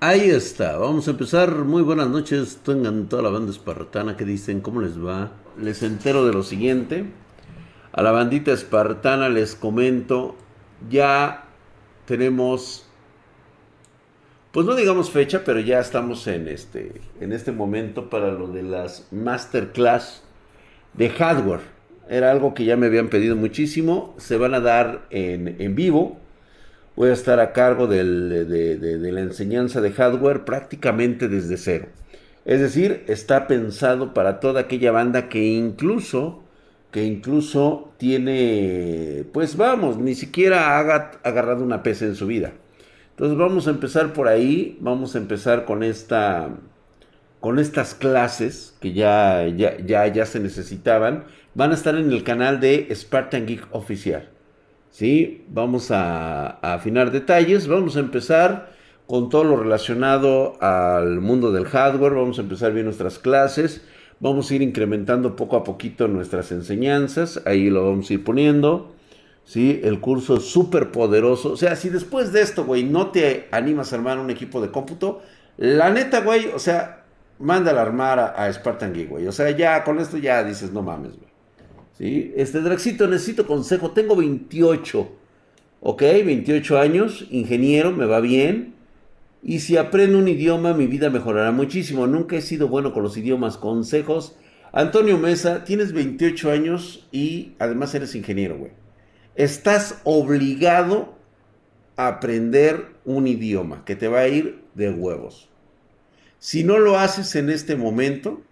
Ahí está, vamos a empezar. Muy buenas noches, tengan toda la banda espartana que dicen, ¿cómo les va? Les entero de lo siguiente. A la bandita espartana les comento, ya tenemos, pues no digamos fecha, pero ya estamos en este, en este momento para lo de las masterclass de hardware. Era algo que ya me habían pedido muchísimo. Se van a dar en, en vivo voy a estar a cargo de, la enseñanza de hardware prácticamente desde cero. Es decir, está pensado para toda aquella banda que incluso, que incluso tiene, pues vamos, ni siquiera ha agarrado una PC en su vida. Entonces vamos a empezar por ahí, vamos a empezar con esta, con estas clases que ya, ya, ya, ya se necesitaban. Van a estar en el canal de Spartan Geek Oficial. ¿Sí? Vamos a, afinar detalles, vamos a empezar con todo lo relacionado al mundo del hardware, vamos a empezar bien nuestras clases, vamos a ir incrementando poco a poquito nuestras enseñanzas, ahí lo vamos a ir poniendo, ¿sí? El curso es súper poderoso, o sea, si después de esto, güey, no te animas a armar un equipo de cómputo, la neta, güey, o sea, manda a armar a, a Spartan Geek, güey, o sea, ya con esto ya dices, no mames, güey. ¿Sí? Este Draxito, necesito consejo. Tengo 28, ¿ok? 28 años, ingeniero, me va bien. Y si aprendo un idioma, mi vida mejorará muchísimo. Nunca he sido bueno con los idiomas. Consejos. Antonio Mesa, tienes 28 años y además eres ingeniero, güey. Estás obligado a aprender un idioma que te va a ir de huevos. Si no lo haces en este momento,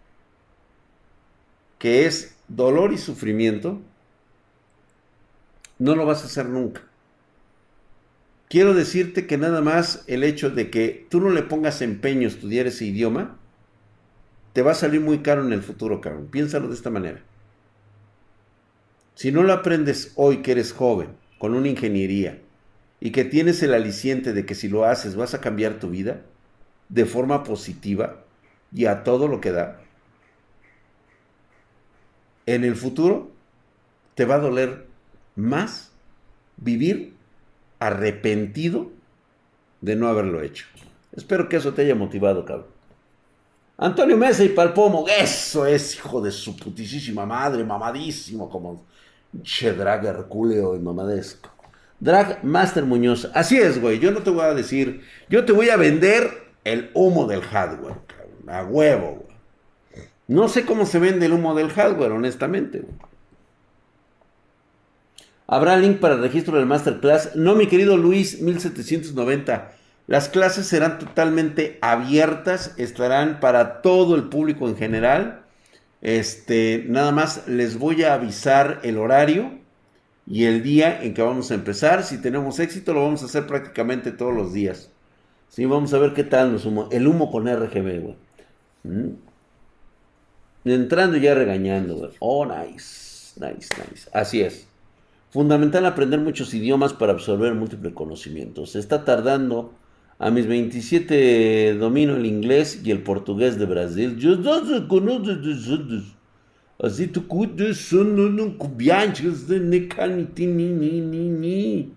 que es dolor y sufrimiento, no lo vas a hacer nunca. Quiero decirte que nada más el hecho de que tú no le pongas empeño a estudiar ese idioma, te va a salir muy caro en el futuro, cabrón. Piénsalo de esta manera. Si no lo aprendes hoy que eres joven, con una ingeniería, y que tienes el aliciente de que si lo haces vas a cambiar tu vida de forma positiva y a todo lo que da, en el futuro te va a doler más vivir arrepentido de no haberlo hecho. Espero que eso te haya motivado, cabrón. Antonio Mesa y Palpomo, eso es hijo de su putísima madre, mamadísimo, como che drag hercúleo y mamadesco. Drag Master Muñoz, así es, güey, yo no te voy a decir, yo te voy a vender el humo del hardware, cabrón, a huevo, güey. No sé cómo se vende el humo del hardware, honestamente. ¿Habrá link para el registro del masterclass? No, mi querido Luis, 1790. Las clases serán totalmente abiertas, estarán para todo el público en general. Este, nada más les voy a avisar el horario y el día en que vamos a empezar. Si tenemos éxito, lo vamos a hacer prácticamente todos los días. Sí, vamos a ver qué tal nos humo. El humo con RGB, güey. ¿Mm? Entrando ya regañando, Oh, nice, nice, nice. Así es. Fundamental aprender muchos idiomas para absorber múltiples conocimientos. Se está tardando. A mis 27 domino el inglés y el portugués de Brasil. Yo no conozco Así tu son no cubiantes de necaniti ni ni ni ni.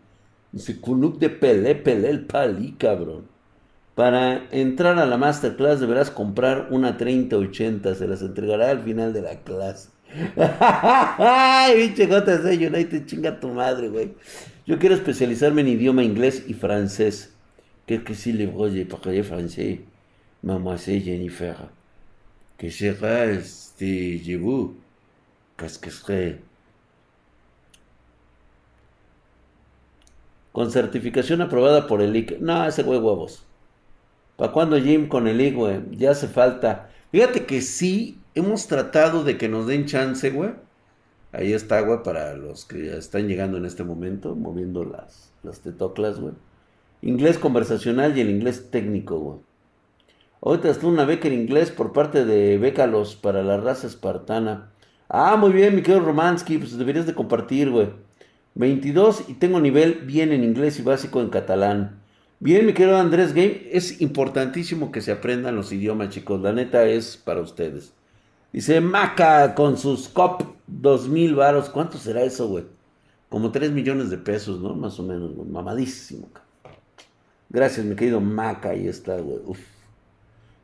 Se conuk de pelé pelé el pali, cabrón. Para entrar a la masterclass deberás comprar una 3080. Se las entregará al final de la clase. Ay, pinche JC United, chinga tu madre, güey. Yo quiero especializarme en idioma inglés y francés. ¿Qué que si le voy a parler francés? Mademoiselle Jennifer. Que será este, je vous? Qu'est-ce que? Con certificación aprobada por el IC. No, ese güey huevos. ¿Para cuándo Jim con el I, güey? Ya hace falta. Fíjate que sí, hemos tratado de que nos den chance, güey. Ahí está, güey, para los que están llegando en este momento, moviendo las, las tetoclas, güey. Inglés conversacional y el inglés técnico, güey. Ahorita está una beca en inglés por parte de Bécalos para la raza espartana. Ah, muy bien, mi querido Romansky, pues deberías de compartir, güey. 22 y tengo nivel bien en inglés y básico en catalán. Bien, mi querido Andrés Game, es importantísimo que se aprendan los idiomas, chicos. La neta es para ustedes. Dice Maca con sus COP 2000 varos. ¿Cuánto será eso, güey? Como 3 millones de pesos, ¿no? Más o menos, güey. Mamadísimo. Gracias, mi querido Maca, ahí está, güey. Uf.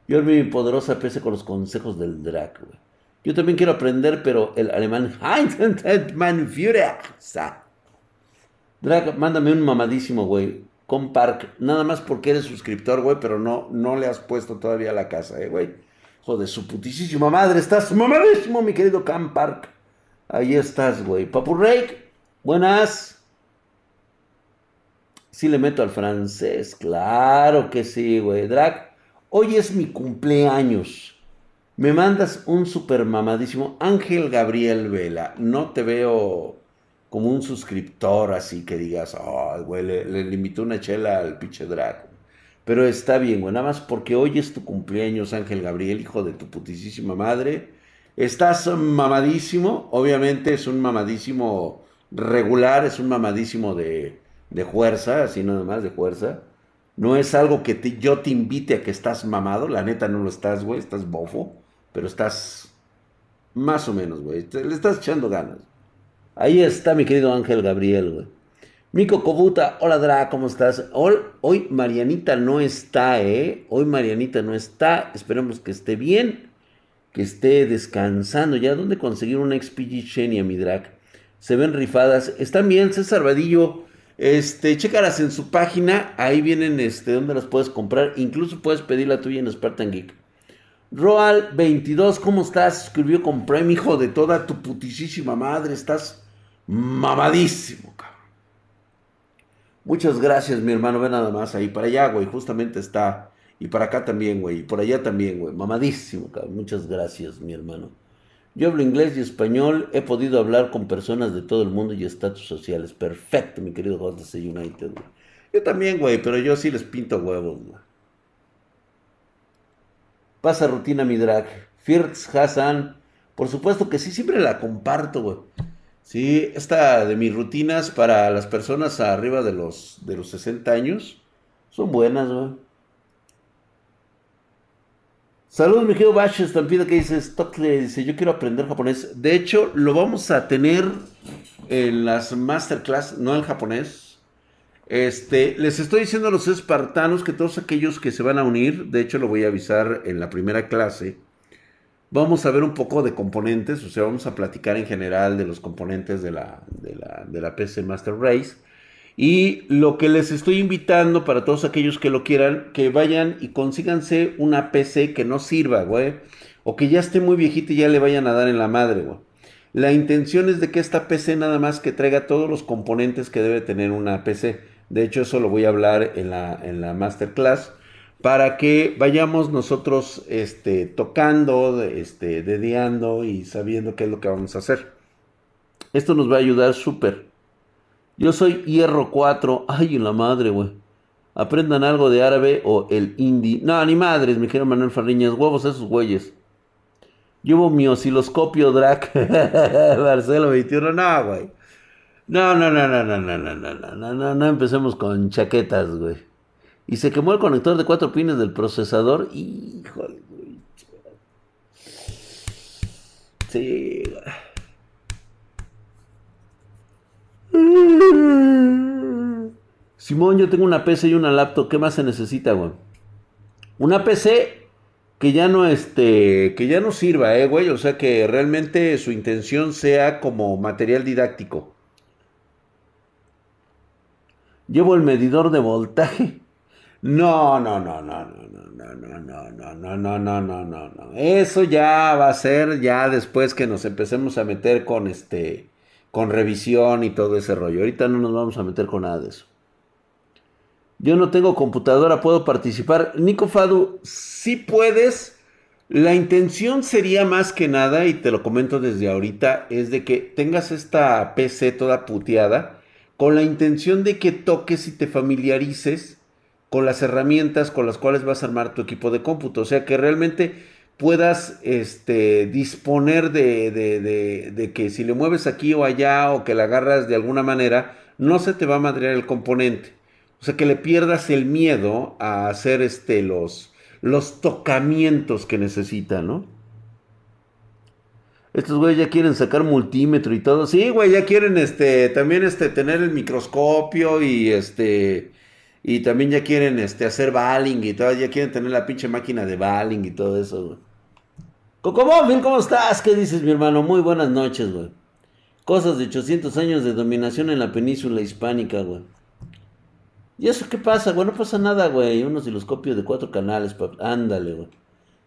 Yo mi poderosa PC con los consejos del drag, güey. Yo también quiero aprender, pero el alemán Drag, mándame un mamadísimo, güey. Con Park. Nada más porque eres suscriptor, güey, pero no, no le has puesto todavía la casa, eh, güey. Joder, su putísima madre. Estás mamadísimo, mi querido Cam Park. Ahí estás, güey. Papu Rake, buenas. Sí le meto al francés, claro que sí, güey. Drag, hoy es mi cumpleaños. Me mandas un super mamadísimo Ángel Gabriel Vela. No te veo como un suscriptor así que digas, oh, güey, le, le, una chela al pinche Drag. Pero está bien, güey, nada más porque hoy es tu cumpleaños, Ángel Gabriel, hijo de tu putísima madre. Estás mamadísimo, obviamente es un mamadísimo regular, es un mamadísimo de, de fuerza, así nada más de fuerza. No es algo que yo te invite a que estás mamado, la neta no lo estás, güey, estás bofo, pero estás más o menos, güey, le estás echando ganas. Ahí está mi querido Ángel Gabriel, güey. Mico Cobuta, hola Dra, ¿cómo estás? Hoy, Marianita no está, ¿eh? Hoy Marianita no está, esperemos que esté bien, que esté descansando ya. ¿Dónde conseguir una XPG Shenia, mi drag? Se ven rifadas, están bien, César Vadillo este, chécalas en su página, ahí vienen este, donde las puedes comprar. Incluso puedes pedir la tuya en Spartan Geek. Roal22, ¿cómo estás? Escribió con Prime, hijo de toda tu putisísima madre. Estás mamadísimo, cabrón. Muchas gracias, mi hermano. Ve nada más ahí para allá, güey. Justamente está. Y para acá también, güey. Y por allá también, güey. Mamadísimo, cabrón. Muchas gracias, mi hermano. Yo hablo inglés y español, he podido hablar con personas de todo el mundo y estatus sociales. Perfecto, mi querido de United, Yo también, güey, pero yo sí les pinto huevos, güey. Pasa rutina mi drag. Firz Hassan, por supuesto que sí, siempre la comparto, güey. Sí, esta de mis rutinas para las personas arriba de los, de los 60 años son buenas, güey. Saludos, mi querido Bash Estampida, que dice Stockle, dice, yo quiero aprender japonés. De hecho, lo vamos a tener en las masterclass, no en japonés. Este, les estoy diciendo a los espartanos que todos aquellos que se van a unir, de hecho lo voy a avisar en la primera clase, vamos a ver un poco de componentes, o sea, vamos a platicar en general de los componentes de la, de la, de la PC Master Race. Y lo que les estoy invitando para todos aquellos que lo quieran, que vayan y consíganse una PC que no sirva, güey. O que ya esté muy viejita y ya le vayan a dar en la madre, güey. La intención es de que esta PC nada más que traiga todos los componentes que debe tener una PC. De hecho, eso lo voy a hablar en la, en la masterclass. Para que vayamos nosotros este, tocando, este, dedeando y sabiendo qué es lo que vamos a hacer. Esto nos va a ayudar súper. Yo soy Hierro 4. Ay, la madre, güey. Aprendan algo de árabe o el hindi. No, ni madres, me dijeron Manuel Farriñas. Huevos esos güeyes. Llevo mi osciloscopio Drac. Marcelo 21. No, güey. No, no, no, no, no, no, no, no, no, no, no, no empecemos con chaquetas, güey. Y se quemó el conector de cuatro pines del procesador. Híjole, güey. Sí. Simón, yo tengo una PC y una laptop. ¿Qué más se necesita, güey? Una PC que ya no este, que ya no sirva, eh, güey. O sea, que realmente su intención sea como material didáctico. Llevo el medidor de voltaje. No, no, no, no, no, no, no, no, no, no, no, no, no, no. Eso ya va a ser ya después que nos empecemos a meter con este con revisión y todo ese rollo. Ahorita no nos vamos a meter con nada de eso. Yo no tengo computadora, puedo participar. Nico Fadu, si puedes. La intención sería más que nada, y te lo comento desde ahorita, es de que tengas esta PC toda puteada, con la intención de que toques y te familiarices con las herramientas con las cuales vas a armar tu equipo de cómputo. O sea que realmente puedas este, disponer de, de, que si le mueves aquí o allá o que la agarras de alguna manera, no se te va a madrear el componente. O sea, que le pierdas el miedo a hacer este, los, los tocamientos que necesita, ¿no? Estos güeyes ya quieren sacar multímetro y todo. Sí, güey, ya quieren este, también este, tener el microscopio y este Y también ya quieren este, hacer baling y todo, ya quieren tener la pinche máquina de baling y todo eso, güey. Cocomóvil, ¿cómo estás? ¿Qué dices, mi hermano? Muy buenas noches, güey. Cosas de 800 años de dominación en la península hispánica, güey. ¿Y eso qué pasa, güey? No pasa nada, güey. Un osciloscopio de cuatro canales, ándale, güey.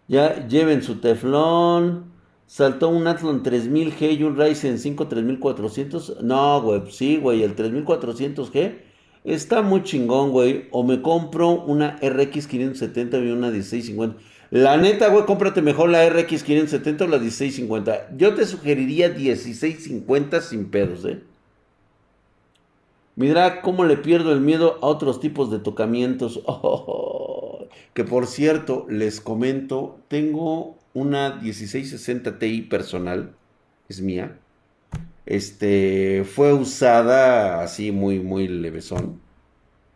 Ya lleven su teflón. Saltó un Athlon 3000G y un Ryzen 5 3400. No, güey, sí, güey, el 3400G está muy chingón, güey. O me compro una RX 570 y una 1650. La neta, güey, cómprate mejor la RX 570 o la 1650. Yo te sugeriría 1650 sin pedos, ¿eh? Mira cómo le pierdo el miedo a otros tipos de tocamientos. que por cierto, les comento, tengo una 1660 Ti personal. Es mía. Este, fue usada así muy, muy levesón.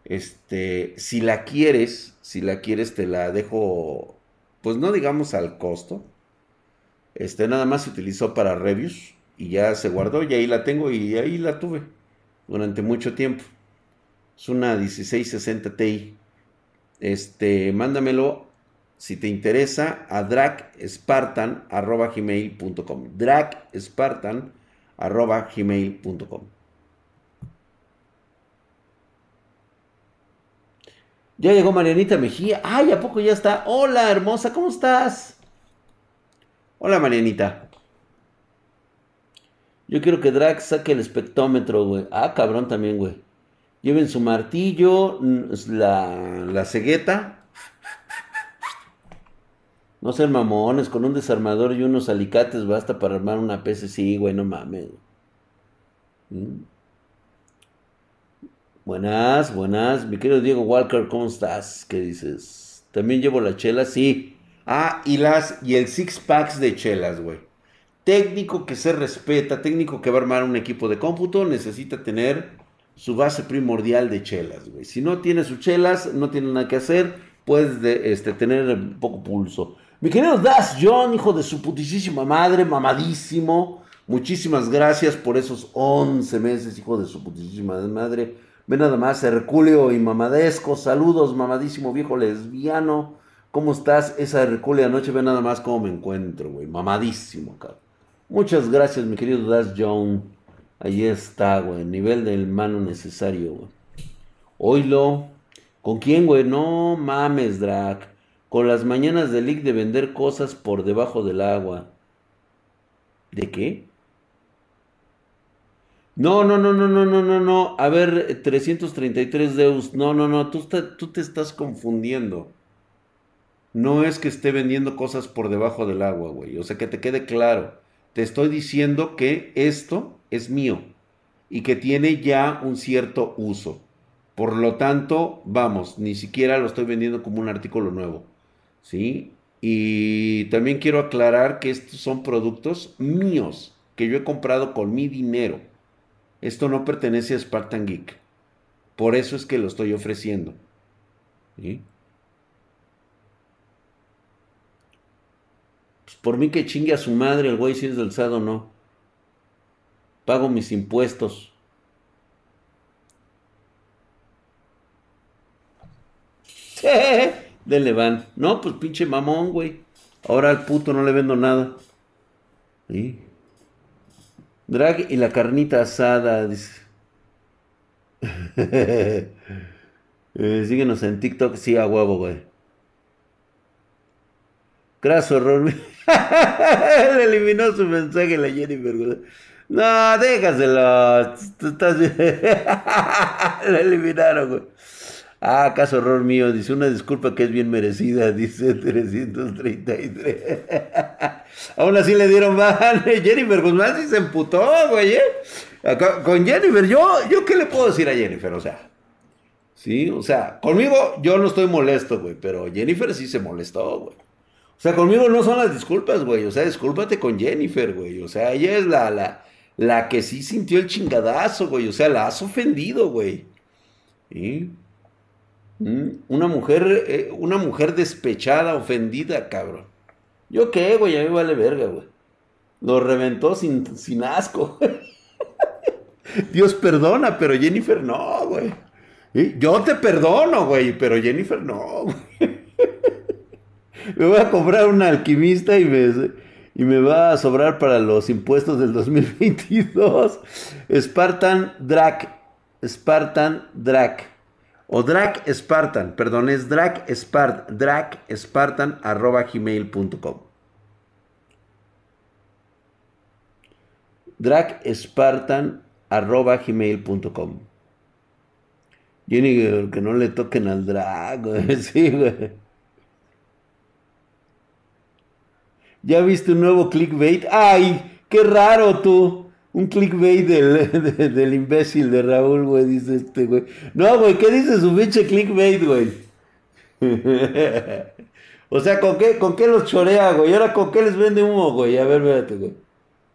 Este, si la quieres, si la quieres, te la dejo pues no digamos al costo. Este nada más se utilizó para reviews y ya se guardó y ahí la tengo y ahí la tuve durante mucho tiempo. Es una 1660 Ti. Este, mándamelo si te interesa a dragspartan@gmail.com. dragspartan@gmail.com. Ya llegó Marianita Mejía. Ay, ¿a poco ya está? Hola, hermosa, ¿cómo estás? Hola, Marianita. Yo quiero que Drag saque el espectómetro, güey. Ah, cabrón también, güey. Lleven su martillo, la, la cegueta. No ser mamones, con un desarmador y unos alicates basta para armar una PC. Sí, güey, no mames. ¿Mm? Buenas, buenas. Mi querido Diego Walker, ¿cómo estás? ¿Qué dices? También llevo la chela, sí. Ah, y las y el six packs de chelas, güey. Técnico que se respeta, técnico que va a armar un equipo de cómputo, necesita tener su base primordial de chelas, güey. Si no tiene sus chelas, no tiene nada que hacer, puedes este, tener poco pulso. Mi querido Das John, hijo de su putísima madre, mamadísimo. Muchísimas gracias por esos 11 meses, hijo de su putísima madre. Ve nada más, Herculeo y Mamadesco. Saludos, mamadísimo viejo lesbiano. ¿Cómo estás? Esa Herculeo anoche, ve nada más cómo me encuentro, güey. Mamadísimo, cabrón. Muchas gracias, mi querido Das John. Ahí está, güey. Nivel del mano necesario, güey. Oilo. ¿Con quién, güey? No mames, Drac. Con las mañanas de League de vender cosas por debajo del agua. ¿De qué? No, no, no, no, no, no, no, no. A ver, 333 Deus. No, no, no, tú, tú te estás confundiendo. No es que esté vendiendo cosas por debajo del agua, güey. O sea, que te quede claro. Te estoy diciendo que esto es mío y que tiene ya un cierto uso. Por lo tanto, vamos, ni siquiera lo estoy vendiendo como un artículo nuevo. ¿Sí? Y también quiero aclarar que estos son productos míos que yo he comprado con mi dinero. Esto no pertenece a Spartan Geek. Por eso es que lo estoy ofreciendo. Pues por mí que chingue a su madre el güey si es del o no. Pago mis impuestos. Dele van. No, pues pinche mamón, güey. Ahora al puto no le vendo nada. ¿Sí? Drag y la carnita asada, dice. Eh, síguenos en TikTok, sí, a huevo, güey. Graso error. Le eliminó su mensaje la Jennifer. No, déjaselo. Tú estás... Le eliminaron, güey. Ah, caso error mío. Dice una disculpa que es bien merecida. Dice 333. Aún así le dieron mal. Jennifer Guzmán sí se emputó, güey. ¿eh? Con Jennifer, yo, yo qué le puedo decir a Jennifer, o sea. Sí, o sea, conmigo yo no estoy molesto, güey. Pero Jennifer sí se molestó, güey. O sea, conmigo no son las disculpas, güey. O sea, discúlpate con Jennifer, güey. O sea, ella es la, la, la que sí sintió el chingadazo, güey. O sea, la has ofendido, güey. ¿Sí? Mm, una mujer, eh, una mujer despechada, ofendida, cabrón. ¿Yo qué, güey? A mí vale verga, güey. Lo reventó sin, sin asco. Dios perdona, pero Jennifer no, güey. Yo te perdono, güey, pero Jennifer no, Me voy a comprar un alquimista y me, y me va a sobrar para los impuestos del 2022. Spartan Drac. Spartan Drac. O Drac Spartan, perdón, es Drac Spartan, Drac Spartan arroba gmail.com. Drac Spartan arroba gmail.com. Jenny, que no le toquen al drag, güey. Sí, güey. ¿Ya viste un nuevo clickbait? ¡Ay! ¡Qué raro tú! Un clickbait del, del imbécil de Raúl, güey, dice este, güey. No, güey, ¿qué dice su pinche clickbait, güey? o sea, ¿con qué, ¿con qué los chorea, güey? ¿Y ahora con qué les vende humo, güey? A ver, espérate, güey.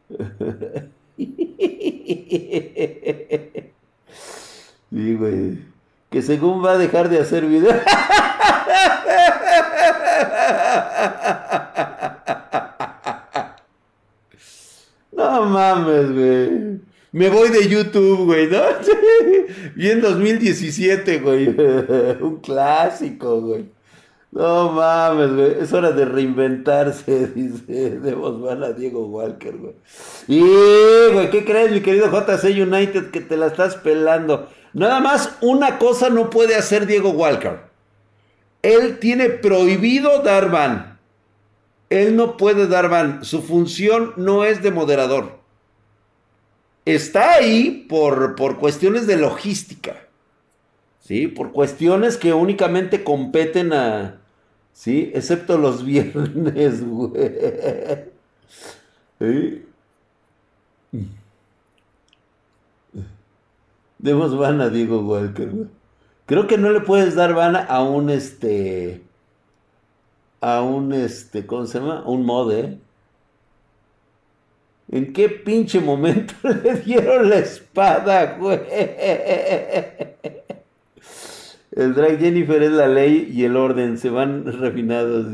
sí, güey. Que según va a dejar de hacer video. No mames, güey. Me voy de YouTube, güey, ¿no? Y en 2017, güey. Un clásico, güey. No mames, güey. Es hora de reinventarse, dice de a Diego Walker, güey. Y, güey, ¿qué crees, mi querido JC United, que te la estás pelando? Nada más una cosa no puede hacer Diego Walker. Él tiene prohibido dar ban. Él no puede dar ban. Su función no es de moderador. Está ahí por, por cuestiones de logística. ¿Sí? Por cuestiones que únicamente competen a... ¿Sí? Excepto los viernes, güey. Demos van a Diego Walker, güey. Creo que no le puedes dar van a un este a un, este, ¿cómo se llama? un mod, ¿eh? ¿En qué pinche momento le dieron la espada, güey? El drag Jennifer es la ley y el orden, se van refinados.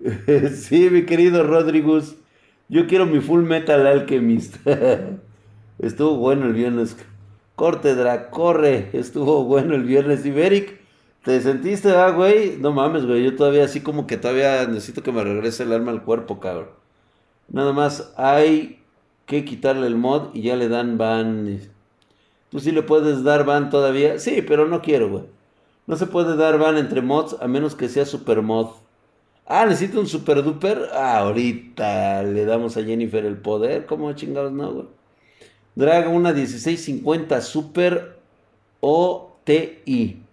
Sí, mi querido Rodrigus, yo quiero mi Full Metal Alchemist. Estuvo bueno el viernes. Corte, drag, corre. Estuvo bueno el viernes. Iberic, ¿Te sentiste, ah, güey? No mames, güey. Yo todavía así como que todavía necesito que me regrese el arma al cuerpo, cabrón. Nada más hay que quitarle el mod y ya le dan ban. ¿Tú sí le puedes dar ban todavía? Sí, pero no quiero, güey. No se puede dar ban entre mods a menos que sea super mod. Ah, necesito un super duper. Ah, ahorita le damos a Jennifer el poder. ¿Cómo chingados no, güey? Draga una 1650 super OTI.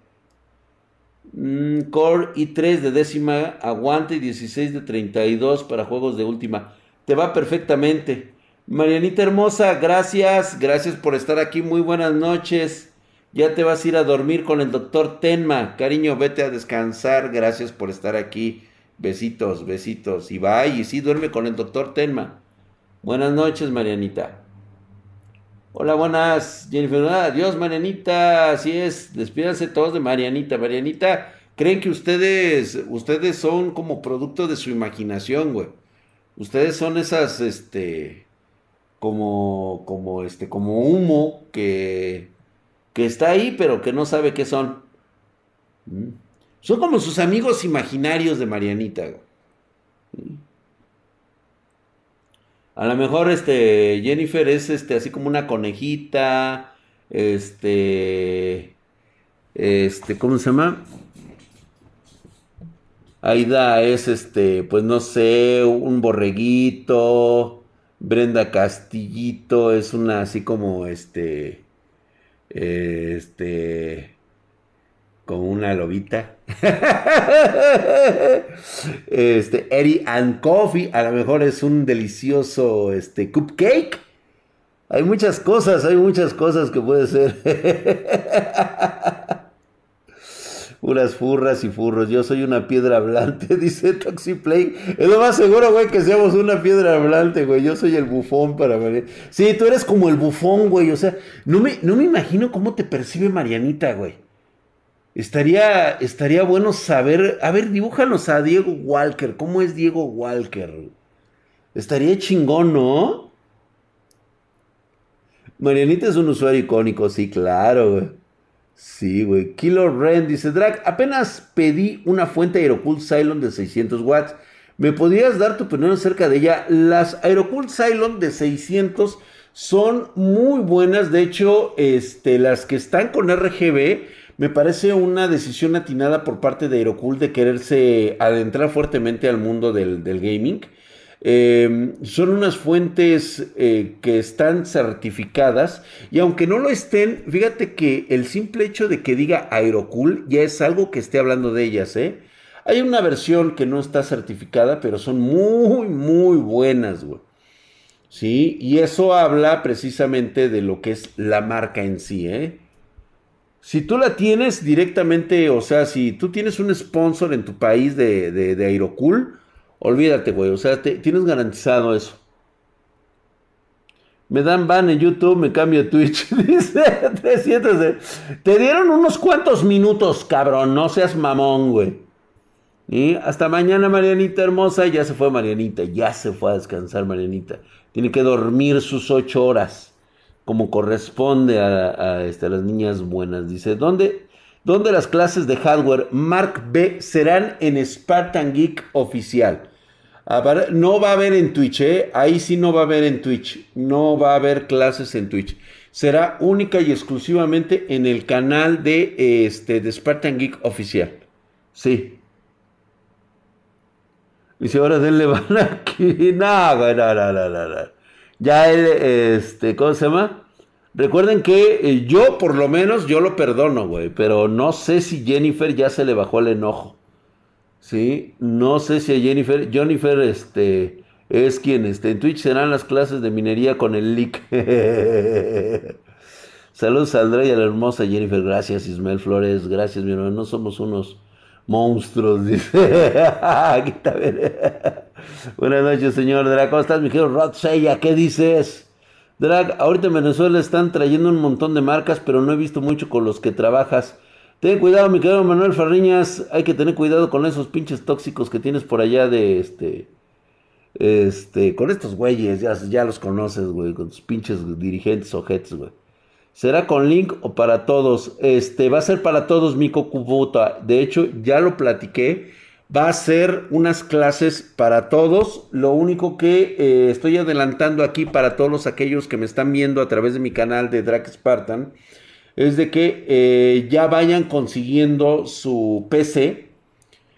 Mm, Core i3 de décima, aguante y 16 de 32 para juegos de última. Te va perfectamente. Marianita hermosa, gracias, gracias por estar aquí. Muy buenas noches. Ya te vas a ir a dormir con el doctor Tenma. Cariño, vete a descansar. Gracias por estar aquí. Besitos, besitos. Y va, y sí, duerme con el doctor Tenma. Buenas noches, Marianita. Hola, buenas, Jennifer. Adiós, Marianita. Así es, despídanse todos de Marianita. Marianita, creen que ustedes, ustedes son como producto de su imaginación, güey. Ustedes son esas, este, como, como, este, como humo que, que está ahí, pero que no sabe qué son. ¿Mm? Son como sus amigos imaginarios de Marianita, güey. A lo mejor este Jennifer es este así como una conejita, este este ¿cómo se llama? Aida es este, pues no sé, un borreguito. Brenda Castillito es una así como este este como una lobita. este, Eddie and Coffee, a lo mejor es un delicioso este, cupcake. Hay muchas cosas, hay muchas cosas que puede ser. Puras furras y furros. Yo soy una piedra hablante, dice Toxiplay. Es lo más seguro, güey, que seamos una piedra hablante, güey. Yo soy el bufón para Marianita. Sí, tú eres como el bufón, güey. O sea, no me, no me imagino cómo te percibe Marianita, güey. Estaría, estaría bueno saber. A ver, dibújanos a Diego Walker. ¿Cómo es Diego Walker? Estaría chingón, ¿no? Marianita es un usuario icónico, sí, claro, güey. Sí, güey. Kilo Ren dice, Drag, apenas pedí una fuente Aerocool Cylon de 600 watts. ¿Me podrías dar tu opinión acerca de ella? Las Aerocool Cylon de 600 son muy buenas. De hecho, este, las que están con RGB, me parece una decisión atinada por parte de Aerocool de quererse adentrar fuertemente al mundo del, gaming. Em, son unas fuentes eh, que están certificadas y aunque no lo estén, fíjate que el simple hecho de que diga Aerocool ya es algo que esté hablando de ellas, ¿eh? Hay una versión que no está certificada, pero son muy, muy buenas, güey. ¿Sí? Y eso habla precisamente de lo que es la marca en sí, ¿eh? Si tú la tienes directamente, o sea, si tú tienes un sponsor en tu país de, de, Aerocool, olvídate, güey. O sea, tienes garantizado eso. Me dan ban en YouTube, me cambio a Twitch. Dice 300. Te dieron unos cuantos minutos, cabrón. No seas mamón, güey. Y hasta mañana, Marianita hermosa. Ya se fue Marianita. Ya se fue a descansar, Marianita. Tiene que dormir sus ocho horas como corresponde a, este, las niñas buenas. Dice, ¿dónde, ¿dónde las clases de hardware Mark B serán en Spartan Geek oficial? no va a haber en Twitch, ¿eh? ahí sí no va a haber en Twitch, no va a haber clases en Twitch. Será única y exclusivamente en el canal de, este, Spartan Geek oficial. Sí. Dice, ahora denle van aquí. No, no, no, no, no. Ya este, ¿cómo se llama? Recuerden que eh, yo, por lo menos, yo lo perdono, güey. Pero no sé si Jennifer ya se le bajó el enojo. ¿Sí? No sé si a Jennifer, Jennifer, este, es quien, este, en Twitch serán las clases de minería con el leak. Saludos a Andrea y a la hermosa Jennifer. Gracias, Ismael Flores. Gracias, mi hermano. No somos unos monstruos, dice. Aquí está. Buenas noches, señor Drag. ¿Cómo estás, mi querido Rod Seiya? ¿Qué dices? Drag, ahorita en Venezuela están trayendo un montón de marcas, pero no he visto mucho con los que trabajas. Ten cuidado, mi querido Manuel Farriñas. Hay que tener cuidado con esos pinches tóxicos que tienes por allá de este. Este, con estos güeyes, ya, ya los conoces, güey, con tus pinches dirigentes ojetes, güey. ¿Será con link o para todos? Este, va a ser para todos, Miko Kubota. De hecho, ya lo platiqué. Va a ser unas clases para todos. Lo único que eh, estoy adelantando aquí para todos aquellos que me están viendo a través de mi canal de Drake Spartan es de que eh, ya vayan consiguiendo su PC.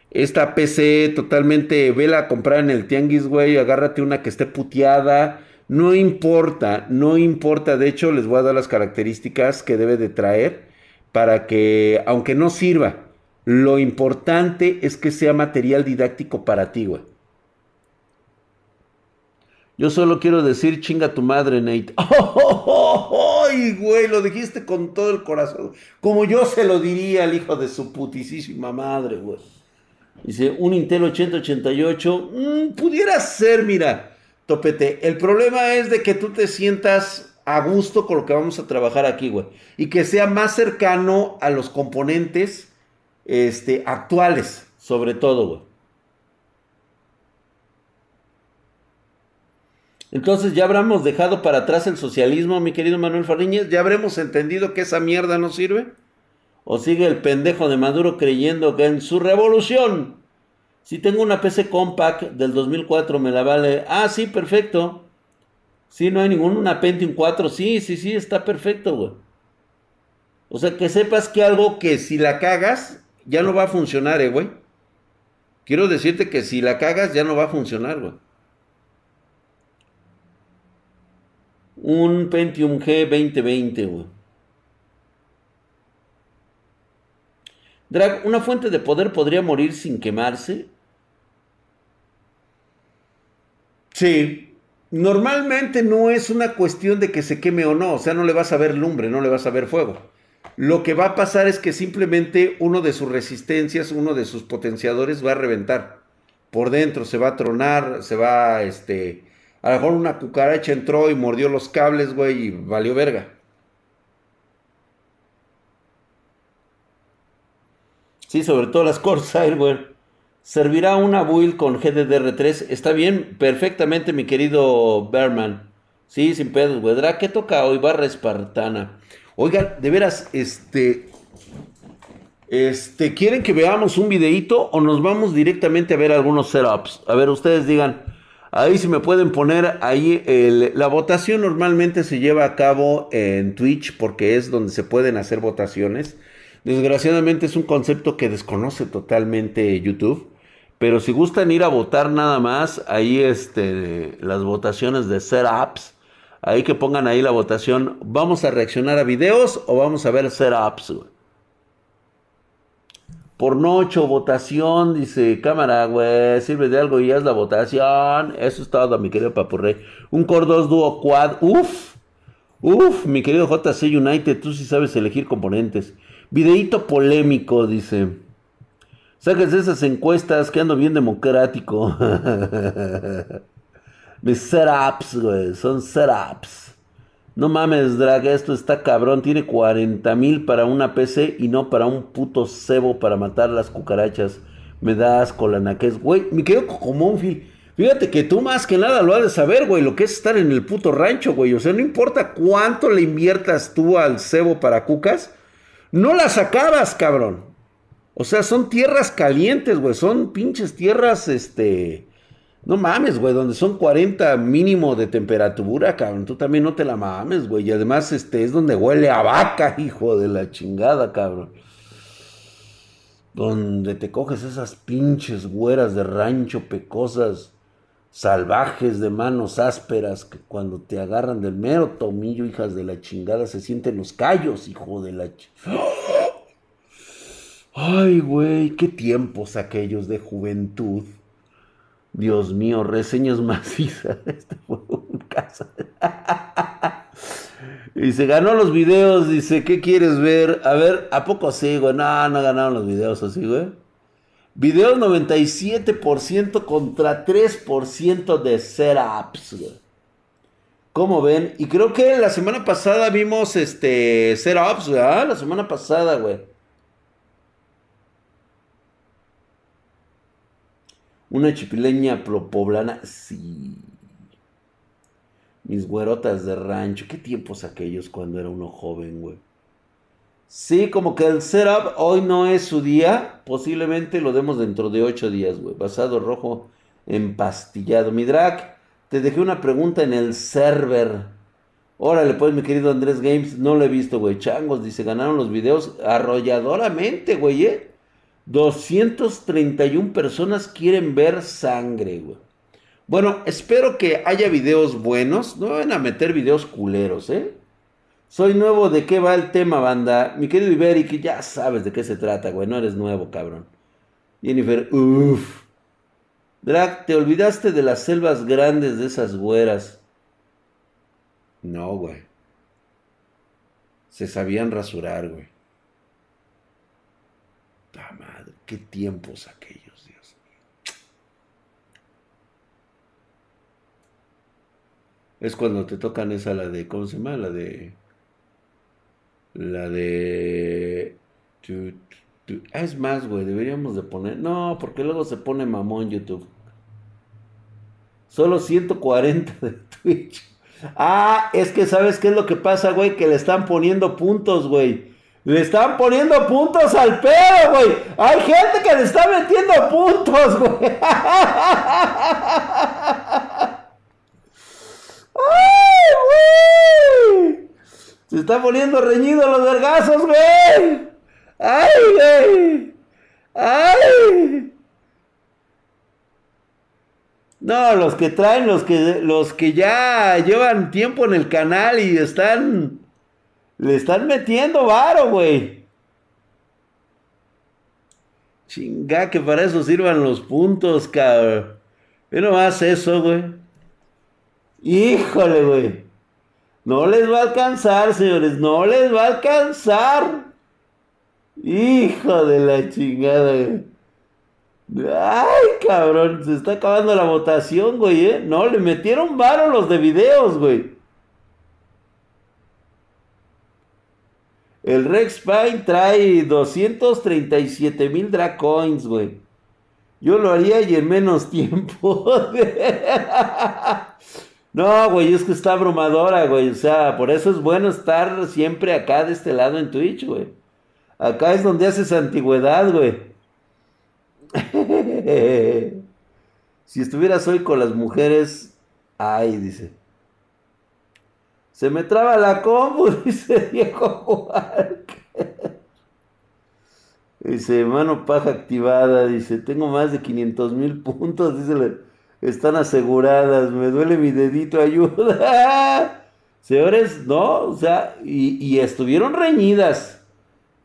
Esta PC totalmente, vela a comprar en el Tianguis, güey. Agárrate una que esté puteada no importa, no importa. De hecho, les voy a dar las características que debe de traer para que, aunque no sirva, lo importante es que sea material didáctico para ti, güey. Yo solo quiero decir chinga tu madre, Nate. ¡Ay, güey! Lo dijiste con todo el corazón. Como yo se lo diría al hijo de su putisísima madre, güey. Dice, un Intel 8088. Mm, pudiera ser, mira. Topete, el problema es de que tú te sientas a gusto con lo que vamos a trabajar aquí, güey. Y que sea más cercano a los componentes este, actuales, sobre todo. Entonces ya habremos dejado para atrás el socialismo, mi querido Manuel Fariñez. Ya habremos entendido que esa mierda no sirve. ¿O sigue el pendejo de Maduro creyendo que en su revolución si tengo una PC Compact del 2004, me la vale. Ah, sí, perfecto. Sí, no hay ninguna una Pentium 4. Sí, sí, sí, está perfecto, güey. O sea, que sepas que algo que si la cagas, ya no va a funcionar, eh, güey. Quiero decirte que si la cagas, ya no va a funcionar, güey. Un Pentium G 2020, güey. Drag, ¿una fuente de poder podría morir sin quemarse? Sí. Normalmente no es una cuestión de que se queme o no, o sea, no le vas a ver lumbre, no le vas a ver fuego. Lo que va a pasar es que simplemente uno de sus resistencias, uno de sus potenciadores va a reventar. Por dentro se va a tronar, se va, este, a lo mejor una cucaracha entró y mordió los cables, güey, y valió verga. Sí, sobre todo las Corsair, güey. ¿Servirá una build con GDDR3? Está bien, perfectamente, mi querido Berman. Sí, sin pedos, güey. ¿Qué toca hoy? Barra espartana. Oiga, de veras, este. Este, ¿quieren que veamos un videito o nos vamos directamente a ver algunos setups? A ver, ustedes digan, ahí si me pueden poner ahí, la votación normalmente se lleva a cabo en Twitch porque es donde se pueden hacer votaciones. Desgraciadamente es un concepto que desconoce totalmente YouTube. Pero si gustan ir a votar nada más, ahí este, las votaciones de setups, ahí que pongan ahí la votación, ¿vamos a reaccionar a videos o vamos a ver setups? Por noche, votación, dice cámara, güey, sirve de algo y haz la votación. Eso es todo, mi querido Papurrey. Un Core 2 Duo Quad, uff, uff, mi querido JC United, tú sí sabes elegir componentes. Videíto polémico, dice. Sáquense esas encuestas que ando bien democrático. Mis setups, güey, son setups. No mames, drag, esto está cabrón. Tiene 40 mil para una PC y no para un puto cebo para matar las cucarachas. Me das con la. Güey, me quedo como Fíjate que tú más que nada lo has de saber, güey, lo que es estar en el puto rancho, güey. O sea, no importa cuánto le inviertas tú al cebo para cucas, no las acabas, cabrón. O sea, son tierras calientes, güey. Son pinches tierras, este no mames, güey, donde son 40 mínimo de temperatura, cabrón. Tú también no te la mames, güey. Y además, este, es donde huele a vaca, hijo de la chingada, cabrón. Donde te coges esas pinches güeras de rancho pecosas, salvajes de manos ásperas, que cuando te agarran del mero tomillo, hijas de la chingada, se sienten los callos, hijo de la chingada. Ay, güey, qué tiempos aquellos de juventud. Dios mío, reseñas macizas. Este fue un caso. y se ganó los videos. Dice, ¿qué quieres ver? A ver, ¿a poco sí, güey? No, no ganaron los videos así, güey. Videos 97% contra 3% de setups, güey. ¿Cómo ven? Y creo que la semana pasada vimos este setups, ¿verdad? La semana pasada, güey. Una chipileña poblana, sí. Mis güerotas de rancho. ¿Qué tiempos aquellos cuando era uno joven, güey? Sí, como que el setup hoy no es su día. Posiblemente lo demos dentro de ocho días, güey. Basado rojo empastillado. Mi drag, te dejé una pregunta en el server. Órale, pues, mi querido Andrés Games, no lo he visto, güey. Changos, dice, ganaron los videos arrolladoramente, güey, ¿eh? 231 personas quieren ver sangre, güey. Bueno, espero que haya videos buenos. No van a meter videos culeros, ¿eh? Soy nuevo, ¿de qué va el tema, banda? Mi querido Iberi, que ya sabes de qué se trata, güey. No eres nuevo, cabrón. Jennifer, uff. Drag, ¿te olvidaste de las selvas grandes de esas güeras? No, güey. Se sabían rasurar, güey. madre, qué tiempos aquellos, Dios mío. Es cuando te tocan esa, la de, ¿cómo se llama? La de... La de... Ah, es más, güey, deberíamos de poner... No, porque luego se pone mamón YouTube. Solo 140 de Twitch. Ah, es que sabes qué es lo que pasa, güey, que le están poniendo puntos, güey. Le están poniendo puntos al pedo, güey. Hay gente que le está metiendo puntos, güey. ¡Ay, güey! Se está poniendo reñido los vergazos, güey. ¡Ay, güey! ¡Ay! No, los que traen, los que, los que ya llevan tiempo en el canal y están le están metiendo varo, güey. Chinga, que para eso sirvan los puntos, cabrón. Ve nomás eso, güey. Híjole, güey. No les va a alcanzar, señores. No les va a alcanzar. Hijo de la chingada, güey. Ay, cabrón. Se está acabando la votación, güey, ¿eh? No, le metieron varo los de videos, güey. El Rex Pine trae 237 mil Dracoins, güey. Yo lo haría y en menos tiempo. no, güey, es que está abrumadora, güey. O sea, por eso es bueno estar siempre acá de este lado en Twitch, güey. Acá es donde haces antigüedad, güey. si estuvieras hoy con las mujeres, ay, dice. Se me traba la compu, dice Diego Dice, mano paja activada, dice, tengo más de 500 mil puntos, dice, están aseguradas, me duele mi dedito, ayuda. Señores, no, o sea, y, y estuvieron reñidas.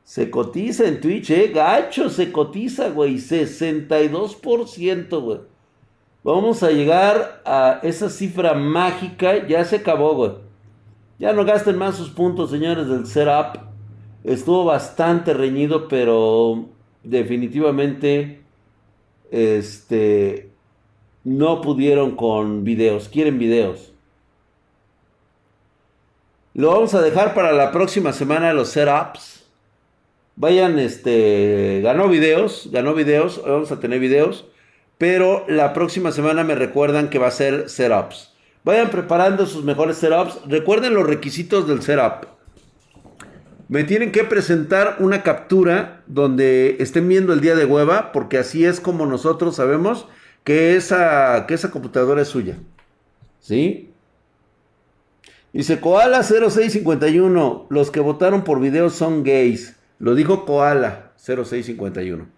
Se cotiza en Twitch, eh, gacho, se cotiza, güey, 62%, güey. Vamos a llegar a esa cifra mágica, ya se acabó, güey. Ya no gasten más sus puntos, señores, del setup. Estuvo bastante reñido, pero definitivamente este no pudieron con videos. Quieren videos. Lo vamos a dejar para la próxima semana los setups. Vayan, este, ganó videos, ganó videos, vamos a tener videos, pero la próxima semana me recuerdan que va a ser setups. Vayan preparando sus mejores setups. Recuerden los requisitos del setup. Me tienen que presentar una captura donde estén viendo el día de hueva, porque así es como nosotros sabemos que esa, que esa computadora es suya. ¿Sí? Dice Koala 0651, los que votaron por video son gays. Lo dijo Koala 0651.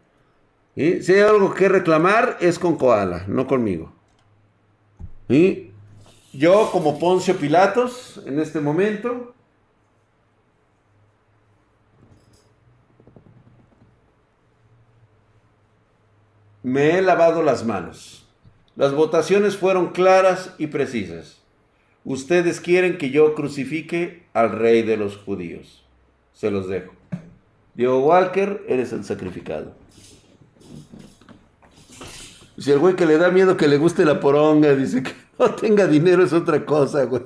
Si hay algo que reclamar es con Koala, no conmigo. ¿Sí? Yo como Poncio Pilatos en este momento me he lavado las manos. Las votaciones fueron claras y precisas. Ustedes quieren que yo crucifique al rey de los judíos. Se los dejo. Diego Walker, eres el sacrificado. Si el güey que le da miedo que le guste la poronga, dice que no tenga dinero es otra cosa, güey.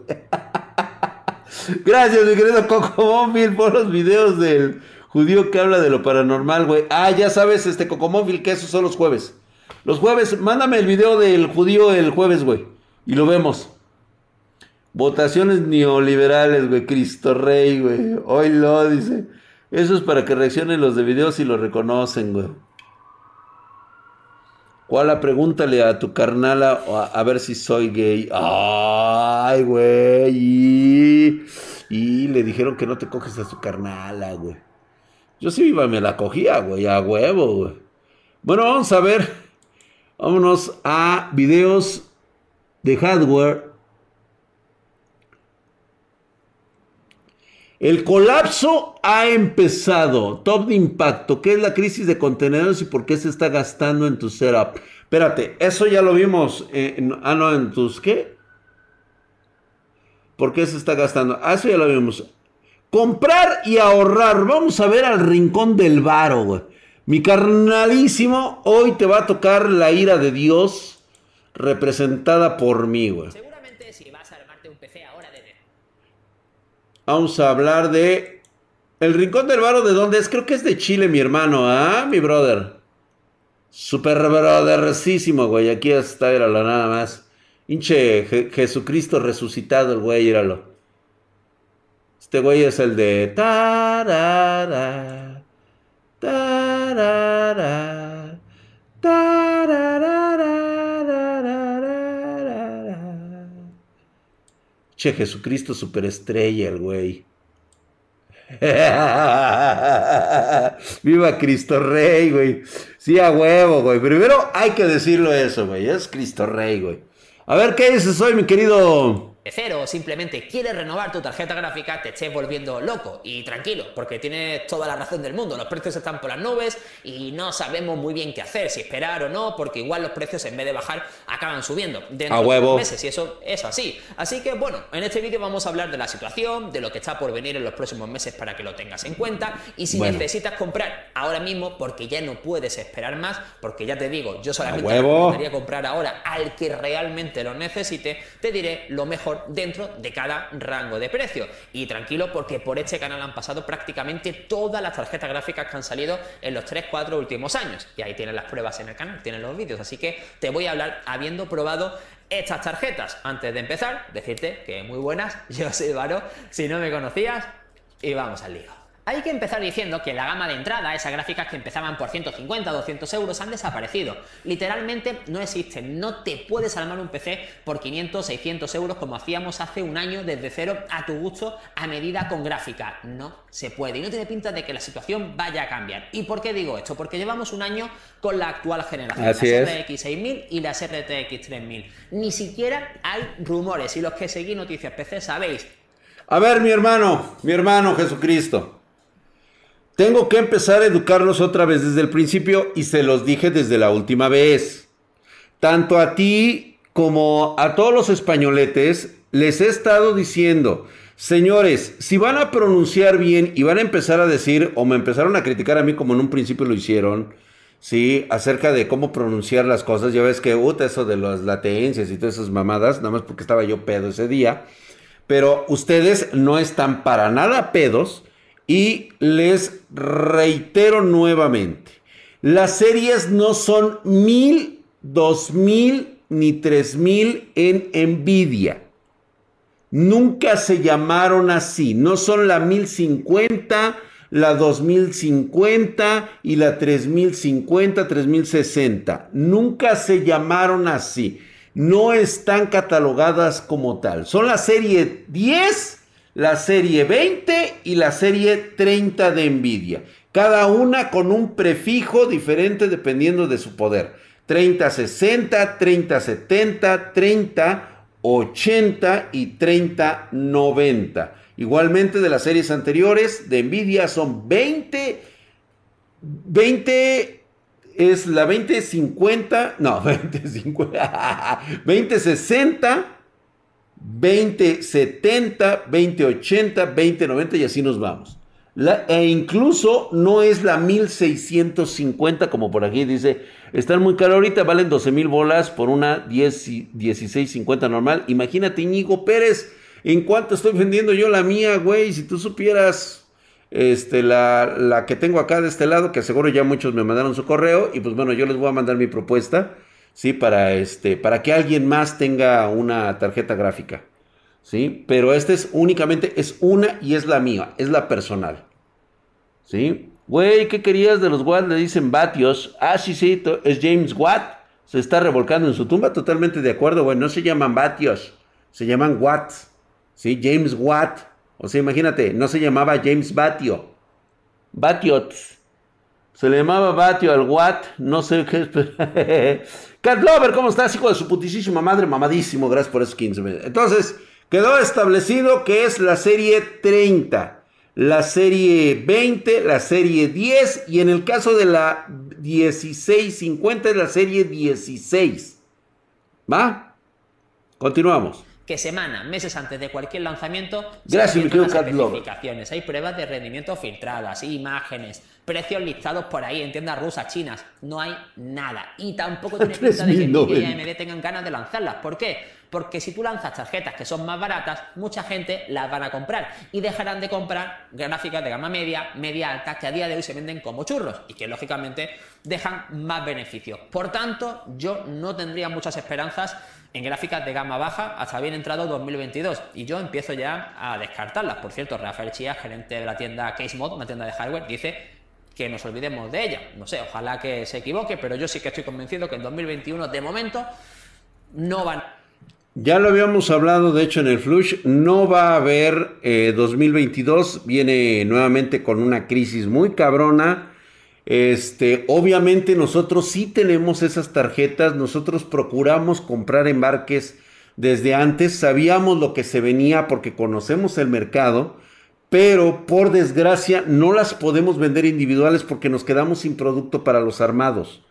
Gracias, mi querido Cocomóvil, por los videos del judío que habla de lo paranormal, güey. Ah, ya sabes, este Cocomóvil, que esos son los jueves. Los jueves, mándame el video del judío el jueves, güey. Y lo vemos. Votaciones neoliberales, güey. Cristo Rey, güey. Hoy lo dice. Eso es para que reaccionen los de videos y lo reconocen, güey. ¿Cuál pregúntale a tu carnala a, ver si soy gay? Ay, güey. Y, le dijeron que no te coges a su carnala, güey. Yo sí me la cogía, güey, a huevo, güey. Bueno, vamos a ver. Vámonos a videos de hardware El colapso ha empezado. Top de impacto. ¿Qué es la crisis de contenedores y por qué se está gastando en tu setup? Espérate, eso ya lo vimos. En, ah, no, en tus qué? ¿Por qué se está gastando? Ah, eso ya lo vimos. Comprar y ahorrar. Vamos a ver al rincón del varo, güey. Mi carnalísimo, hoy te va a tocar la ira de Dios representada por mí, güey. Vamos a hablar de El Rincón del Varo, ¿de dónde es? Creo que es de Chile, mi hermano, ¿ah? Mi brother. Super brothercísimo, güey. Aquí está, éralo, nada más. Hinche Jesucristo resucitado, el güey, íralo. Este güey es el de... Tarara, tarara, Che, Jesucristo superestrella, el güey. Viva Cristo Rey, güey. Sí, a huevo, güey. Primero hay que decirlo eso, güey. Es Cristo Rey, güey. A ver, ¿qué dices hoy, mi querido cero o simplemente quieres renovar tu tarjeta gráfica, te estés volviendo loco. Y tranquilo, porque tienes toda la razón del mundo. Los precios están por las nubes y no sabemos muy bien qué hacer, si esperar o no, porque igual los precios en vez de bajar acaban subiendo dentro de unos meses y eso es así. Así que bueno, en este vídeo vamos a hablar de la situación, de lo que está por venir en los próximos meses para que lo tengas en cuenta. Y si necesitas comprar ahora mismo porque ya no puedes esperar más, porque ya te digo, yo solamente recomendaría comprar ahora al que realmente lo necesite, te diré lo mejor dentro de cada rango de precio. Y tranquilo porque por este canal han pasado prácticamente todas las tarjetas gráficas que han salido en los 3-4 últimos años. Y ahí tienen las pruebas en el canal, tienen los vídeos. Así que te voy a hablar habiendo probado estas tarjetas. Antes de empezar, decirte que muy buenas, yo soy Varo, si no me conocías, y vamos al lío. Hay que empezar diciendo que la gama de entrada, esas gráficas que empezaban por 150 o 200 euros, han desaparecido. Literalmente no existen. No te puedes armar un PC por 500, 600 euros como hacíamos hace un año desde cero a tu gusto a medida con gráfica. No se puede. Y no tiene pinta de que la situación vaya a cambiar. ¿Y por qué digo esto? Porque llevamos un año con la actual generación. Así las RX 6000 y las RTX 3000. Ni siquiera hay rumores. Y los que seguís Noticias PC sabéis. A ver, mi hermano, mi hermano Jesucristo. Tengo que empezar a educarlos otra vez desde el principio y se los dije desde la última vez. Tanto a ti como a todos los españoletes les he estado diciendo, señores, si van a pronunciar bien y van a empezar a decir, o me empezaron a criticar a mí como en un principio lo hicieron, sí, acerca de cómo pronunciar las cosas, ya ves que, uta, eso de las latencias y todas esas mamadas, nada más porque estaba yo pedo ese día, pero ustedes no están para nada pedos y les reitero nuevamente, las series no son mil, dos mil ni tres mil en Nvidia. Nunca se llamaron así. No son la 1050, la 2050 y la 3050, 3060. Nunca se llamaron así. No están catalogadas como tal. Son la serie 10 la serie 20 y la serie 30 de Nvidia. Cada una con un prefijo diferente dependiendo de su poder. 3060, 3070, 3080 y 3090. Igualmente de las series anteriores de Nvidia son 20, 20 es la 2050, no, 2050, 2060 2070, 2080, 2090 y así nos vamos. e incluso no es la 1650 como por aquí dice, están muy caros ahorita, valen 12 mil bolas por una 10, 1650 normal. Imagínate Íñigo Pérez, ¿en cuánto estoy vendiendo yo la mía, güey? Si tú supieras este, la, la que tengo acá de este lado, que seguro ya muchos me mandaron su correo y pues bueno, yo les voy a mandar mi propuesta. ¿Sí? Para, este, para que alguien más tenga una tarjeta gráfica, ¿sí? Pero este es únicamente, es una y es la mía, es la personal, ¿sí? Güey, ¿qué querías de los Watt? Le dicen vatios. Ah, sí, sí, es James Watt. Se está revolcando en su tumba, totalmente de acuerdo, güey. No se llaman vatios, se llaman watts, ¿sí? James Watt. O sea, imagínate, no se llamaba James Batio. Batiots. Se le llamaba Batio al Watt, no sé qué. Cat Lover, ¿cómo estás, hijo de su putísima madre? Mamadísimo, gracias por esos 15 Entonces, quedó establecido que es la serie 30, la serie 20, la serie 10 y en el caso de la 1650 es la serie 16. ¿Va? Continuamos que semanas, meses antes de cualquier lanzamiento, Gracias, se especificaciones. Hay pruebas de rendimiento filtradas, imágenes, precios listados por ahí en tiendas rusas, chinas. No hay nada. Y tampoco tiene pinta de que Nvidia y AMD tengan ganas de lanzarlas. ¿Por qué? Porque si tú lanzas tarjetas que son más baratas, mucha gente las van a comprar y dejarán de comprar gráficas de gama media, media alta, que a día de hoy se venden como churros y que lógicamente dejan más beneficios. Por tanto, yo no tendría muchas esperanzas en gráficas de gama baja hasta bien entrado 2022 y yo empiezo ya a descartarlas. Por cierto, Rafael Chía, gerente de la tienda Case Mod, una tienda de hardware, dice que nos olvidemos de ella. No sé, ojalá que se equivoque, pero yo sí que estoy convencido que en 2021 de momento no van. Ya lo habíamos hablado, de hecho, en el Flush, no va a haber 2022, eh, viene nuevamente con una crisis muy cabrona este, obviamente nosotros sí tenemos esas tarjetas, nosotros procuramos comprar embarques desde antes, sabíamos lo que se venía porque conocemos el mercado, pero por desgracia no las podemos vender individuales porque nos quedamos sin producto para los armados.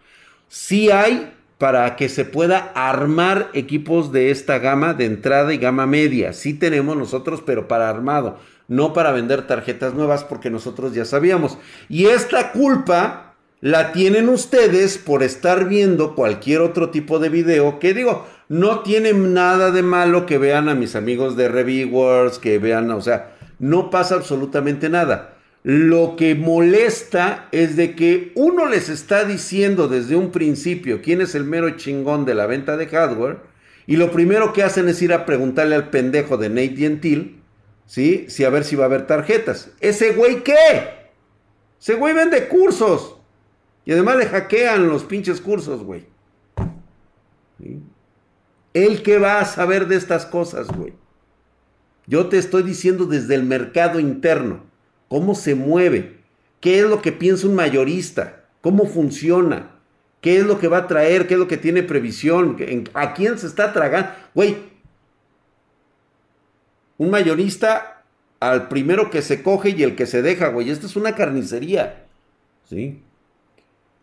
Sí hay para que se pueda armar equipos de esta gama de entrada y gama media. Sí tenemos nosotros, pero para armado no para vender tarjetas nuevas porque nosotros ya sabíamos. Y esta culpa la tienen ustedes por estar viendo cualquier otro tipo de video que digo, no tiene nada de malo que vean a mis amigos de Reviewers, que vean, o sea, no pasa absolutamente nada. Lo que molesta es de que uno les está diciendo desde un principio quién es el mero chingón de la venta de hardware y lo primero que hacen es ir a preguntarle al pendejo de Nate Gentil ¿Sí? Sí, a ver si va a haber tarjetas. ¿Ese güey qué? Ese güey vende cursos. Y además le hackean los pinches cursos, güey. ¿Sí? ¿Él qué va a saber de estas cosas, güey? Yo te estoy diciendo desde el mercado interno. ¿Cómo se mueve? ¿Qué es lo que piensa un mayorista? ¿Cómo funciona? ¿Qué es lo que va a traer? ¿Qué es lo que tiene previsión? ¿A quién se está tragando? Güey, un mayorista al primero que se coge y el que se deja, güey. Esta es una carnicería. ¿Sí?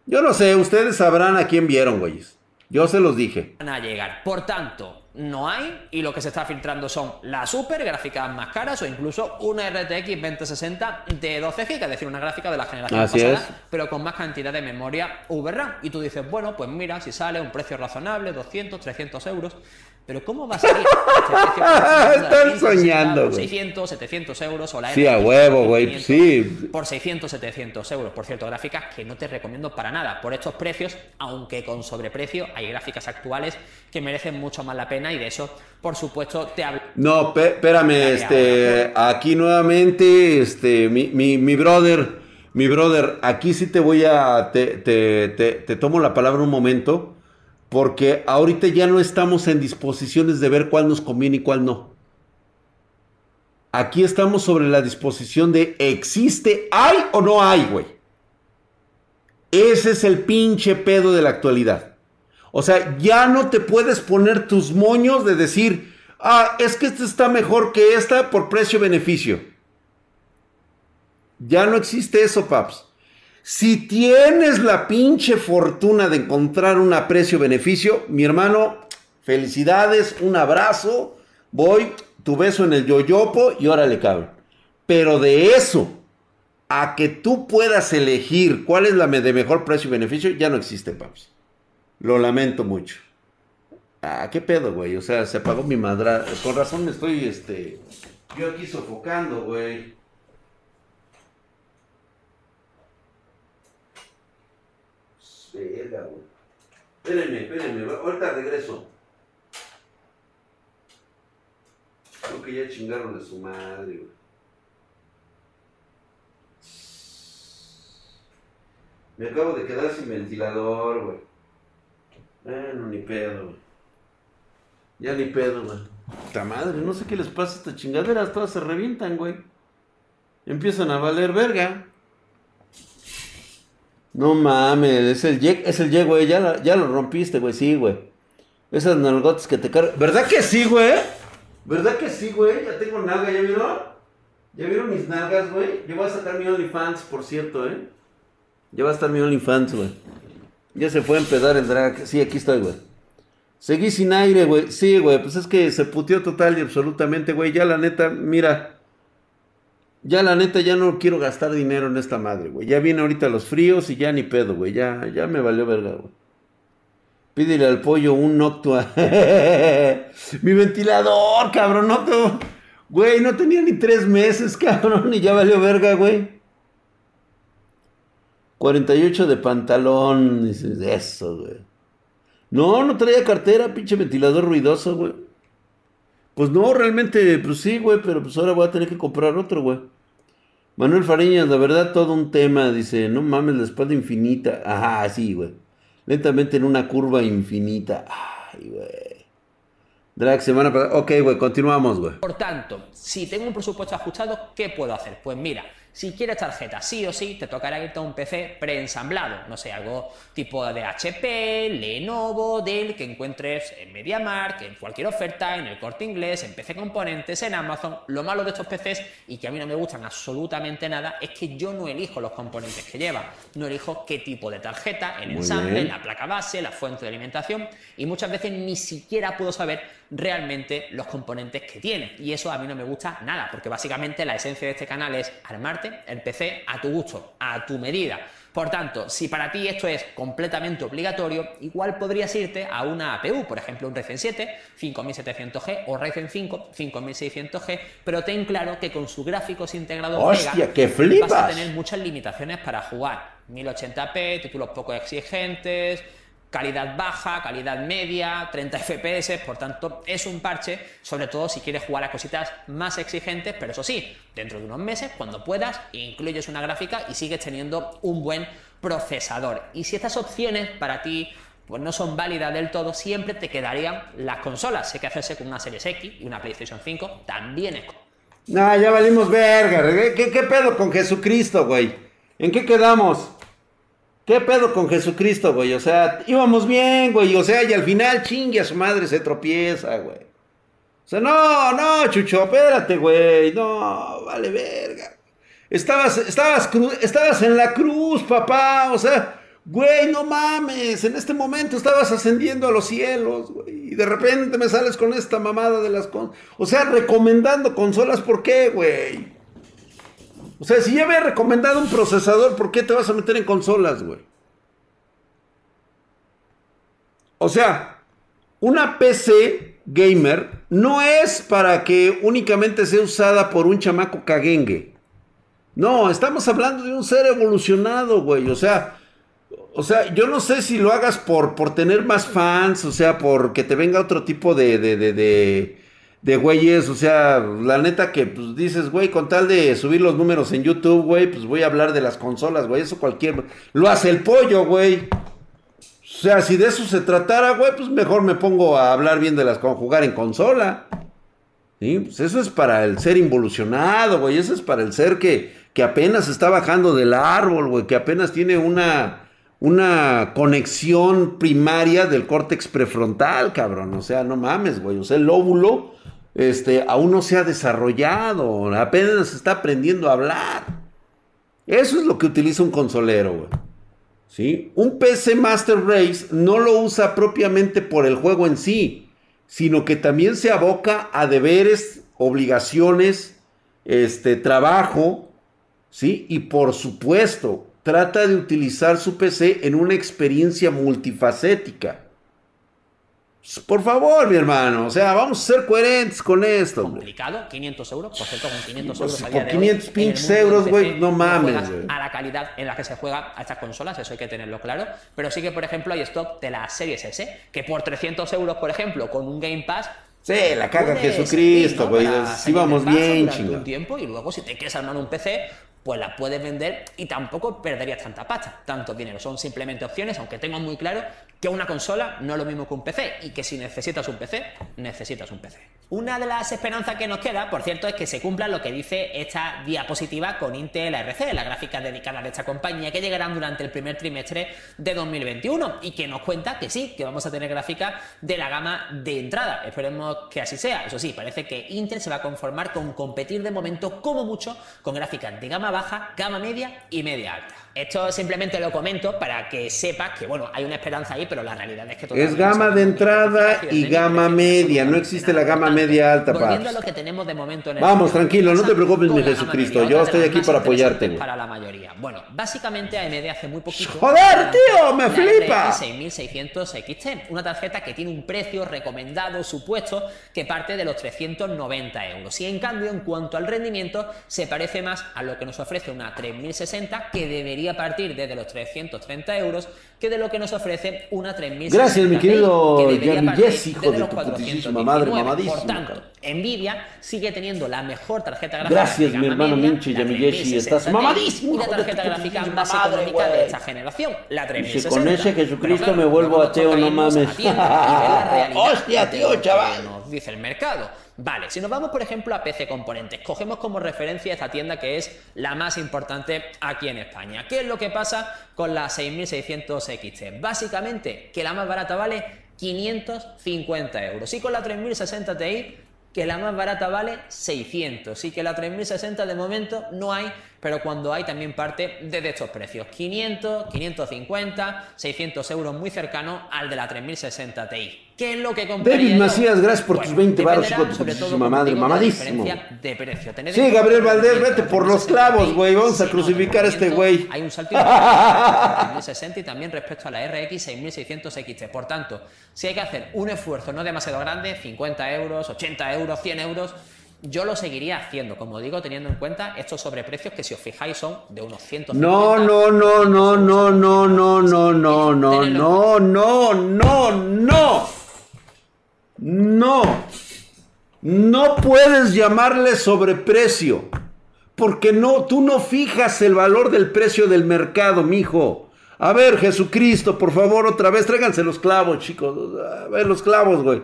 Yo no sé, ustedes sabrán a quién vieron, güeyes. Yo se los dije. Van a llegar. Por tanto, no hay y lo que se está filtrando son las super gráficas más caras o incluso una RTX 2060 de 12 GB, es decir, una gráfica de la generación pasada, pero con más cantidad de memoria VRAM. Y tú dices, bueno, pues mira, si sale un precio razonable, 200, 300 euros, pero ¿cómo va a salir Están soñando, Por 600, 700 euros o la Sí, a huevo, güey, sí. Por 600, 700 euros. Por cierto, gráficas que no te recomiendo para nada. Por estos precios, aunque con sobreprecio, hay gráficas actuales que merecen mucho más la pena y de eso, por supuesto, te hablo. No, espérame, este, aquí nuevamente, este, mi, mi, mi brother, mi brother, aquí sí te voy a, te, te, te, te tomo la palabra un momento porque ahorita ya no estamos en disposiciones de ver cuál nos conviene y cuál no. Aquí estamos sobre la disposición de existe, hay o no hay, güey. Ese es el pinche pedo de la actualidad. O sea, ya no te puedes poner tus moños de decir, ah, es que esta está mejor que esta por precio-beneficio. Ya no existe eso, paps. Si tienes la pinche fortuna de encontrar un aprecio-beneficio, mi hermano, felicidades, un abrazo, voy, tu beso en el yoyopo y órale, cabrón. Pero de eso a que tú puedas elegir cuál es la de mejor precio-beneficio, ya no existe, paps. Lo lamento mucho. Ah, qué pedo, güey. O sea, se apagó mi madra. Con razón me estoy, este. Yo aquí sofocando, güey. Verga, güey. Espérenme, espérenme, ahorita regreso. Creo que ya chingaron de su madre, güey. Me acabo de quedar sin ventilador, güey. Bueno, ni pedo, güey. Ya ni pedo, güey. Puta madre, no sé qué les pasa a estas chingaderas, todas se revientan, güey. Empiezan a valer verga. No mames, es el Ye, es el güey. Ya, ya lo rompiste, güey. Sí, güey. Esas nalgotas que te cargan. ¿Verdad que sí, güey? ¿Verdad que sí, güey? Ya tengo nalga, ¿ya vieron? ¿Ya vieron mis nalgas, güey? Yo voy a sacar mi OnlyFans, por cierto, ¿eh? Ya va a estar mi OnlyFans, güey. Ya se fue a empezar el drag. Sí, aquí estoy, güey. Seguí sin aire, güey. Sí, güey. Pues es que se puteó total y absolutamente, güey. Ya la neta, mira. Ya la neta, ya no quiero gastar dinero en esta madre, güey. Ya viene ahorita los fríos y ya ni pedo, güey. Ya, ya me valió verga, güey. Pídele al pollo un Noctua. Mi ventilador, cabrón, Noctua. Güey, no tenía ni tres meses, cabrón, y ya valió verga, güey. 48 de pantalón, dices, eso, güey. No, no traía cartera, pinche ventilador ruidoso, güey. Pues no, realmente, pues sí, güey, pero pues ahora voy a tener que comprar otro, güey. Manuel Fariñas, la verdad, todo un tema, dice, no mames, la espalda infinita. Ajá, sí, güey. Lentamente en una curva infinita. Ay, güey. Drag semana pasada. Ok, güey, continuamos, güey. Por tanto, si tengo un presupuesto ajustado, ¿qué puedo hacer? Pues mira, si quieres tarjeta, sí o sí, te tocará irte a un PC preensamblado, no sé, algo tipo de HP, Lenovo, Dell, que encuentres en MediaMarkt, en cualquier oferta, en el corte inglés, en PC Componentes, en Amazon. Lo malo de estos PCs, y que a mí no me gustan absolutamente nada, es que yo no elijo los componentes que lleva, no elijo qué tipo de tarjeta, el ensamble, la placa base, la fuente de alimentación, y muchas veces ni siquiera puedo saber realmente los componentes que tiene. Y eso a mí no me gusta nada, porque básicamente la esencia de este canal es armar el PC a tu gusto, a tu medida. Por tanto, si para ti esto es completamente obligatorio, igual podrías irte a una APU, por ejemplo un Ryzen 7 5700G o Ryzen 5 5600G, pero ten claro que con su gráficos integrados ¡Hostia, que flipas! vas a tener muchas limitaciones para jugar. 1080p, títulos poco exigentes, calidad baja, calidad media, 30 FPS, por tanto es un parche, sobre todo si quieres jugar a cositas más exigentes, pero eso sí, dentro de unos meses, cuando puedas, incluyes una gráfica y sigues teniendo un buen procesador. Y si estas opciones para ti pues no son válidas del todo, siempre te quedarían las consolas. Sé que hacerse con una Series X y una PlayStation 5 también es... Nah, ya valimos verga. ¿Qué, qué pedo con Jesucristo, güey? ¿En qué quedamos? ¿Qué pedo con Jesucristo, güey? O sea, íbamos bien, güey. O sea, y al final, chingue a su madre, se tropieza, güey. O sea, no, no, Chucho, espérate, güey. No, vale verga. Estabas, estabas, estabas en la cruz, papá. O sea, güey, no mames. En este momento estabas ascendiendo a los cielos, güey. Y de repente me sales con esta mamada de las consolas. O sea, recomendando consolas, ¿por qué, güey? O sea, si ya había recomendado un procesador, ¿por qué te vas a meter en consolas, güey? O sea, una PC gamer no es para que únicamente sea usada por un chamaco caguengue. No, estamos hablando de un ser evolucionado, güey. O sea, o sea, yo no sé si lo hagas por, por tener más fans, o sea, porque te venga otro tipo de, de, de de güeyes, o sea, la neta que pues dices, güey, con tal de subir los números en YouTube, güey, pues voy a hablar de las consolas, güey, eso cualquier, lo hace el pollo, güey. O sea, si de eso se tratara, güey, pues mejor me pongo a hablar bien de las con jugar en consola. ¿Sí? Pues eso es para el ser involucionado, güey, eso es para el ser que, que apenas está bajando del árbol, güey, que apenas tiene una una conexión primaria del córtex prefrontal, cabrón. O sea, no mames, güey. O sea, el lóbulo este, aún no se ha desarrollado, apenas está aprendiendo a hablar. Eso es lo que utiliza un consolero. ¿Sí? Un PC Master Race no lo usa propiamente por el juego en sí, sino que también se aboca a deberes, obligaciones, este, trabajo, ¿sí? Y por supuesto, trata de utilizar su PC en una experiencia multifacética. Por favor, mi hermano, o sea, vamos a ser coherentes con esto. Complicado, 500 euros, por cierto, con 500 euros. Pues, con 500 pinches euros, güey, no mames. a la calidad en la que se juega a estas consolas, eso hay que tenerlo claro. Pero sí que, por ejemplo, hay stock de las series S, que por 300 euros, por ejemplo, con un Game Pass, Sí, la caga Jesucristo, güey. Sí, vamos bien, chingón. un tiempo y luego si te quieres armar un PC, pues la puedes vender y tampoco perderías tanta pasta, tanto dinero. Son simplemente opciones, aunque tengo muy claro que una consola no es lo mismo que un PC y que si necesitas un PC, necesitas un PC. Una de las esperanzas que nos queda, por cierto, es que se cumpla lo que dice esta diapositiva con Intel RC, las gráficas dedicadas de esta compañía que llegarán durante el primer trimestre de 2021 y que nos cuenta que sí, que vamos a tener gráficas de la gama de entrada. Esperemos que así sea. Eso sí, parece que Intel se va a conformar con competir de momento como mucho con gráficas de gama baja, gama media y media alta. Esto simplemente lo comento para que sepas que, bueno, hay una esperanza ahí, pero la realidad es que todo Es gama de entrada y gama media, no existe la gama media alta, Volviendo lo que tenemos de momento en el Vamos, tranquilo, no te preocupes, mi Jesucristo, yo estoy aquí para apoyarte. Para la mayoría. Bueno, básicamente AMD hace muy poquito... ¡Joder, tío! ¡Me flipa! 6600 XT, una tarjeta que tiene un precio recomendado, supuesto, que parte de los 390 euros. Y en cambio, en cuanto al rendimiento, se parece más a lo que nos ofrece una 3060 que debería a partir desde los 330 euros que de lo que nos ofrece una 3000. Gracias, mi querido Yes, hijo de tu putísima madre, mamadísimo. Por tanto, Nvidia sigue teniendo la mejor tarjeta gráfica. Gracias, mi hermano Minchi Yamiyeshi, estás mamadísimo. Y la tarjeta gráfica más económica de esta generación, la 3060. con ese Jesucristo me vuelvo ateo, no mames. Hostia, tío, chaval. Nos dice el mercado. Vale, si nos vamos por ejemplo a PC Componentes, cogemos como referencia esta tienda que es la más importante aquí en España. ¿Qué es lo que pasa con la 6600 XT? Básicamente que la más barata vale 550 euros y con la 3060 Ti que la más barata vale 600 y que la 3060 de momento no hay pero cuando hay también parte desde estos precios. 500, 550, 600 euros muy cercano al de la 3060 Ti. ¿Qué es lo que compraría David Macías, gracias por tus 20 baros, hijo de tu madre, mamadísimo. De precio. sí, Gabriel Valdés, vete por los clavos, güey, vamos a crucificar a este güey. Hay un salto de 3060 y también respecto a la RX 6600 XT. Por tanto, si hay que hacer un esfuerzo no demasiado grande, 50 euros, 80 euros, 100 euros, yo lo seguiría haciendo, como digo, teniendo en cuenta estos sobreprecios que si os fijáis son de unos 150. No, no, no, no, no, no, no, no, no, no, no, no, no, no. No. No puedes llamarle sobreprecio. Porque no, tú no fijas el valor del precio del mercado, mijo. A ver, Jesucristo, por favor, otra vez, tráiganse los clavos, chicos. A ver, los clavos, güey.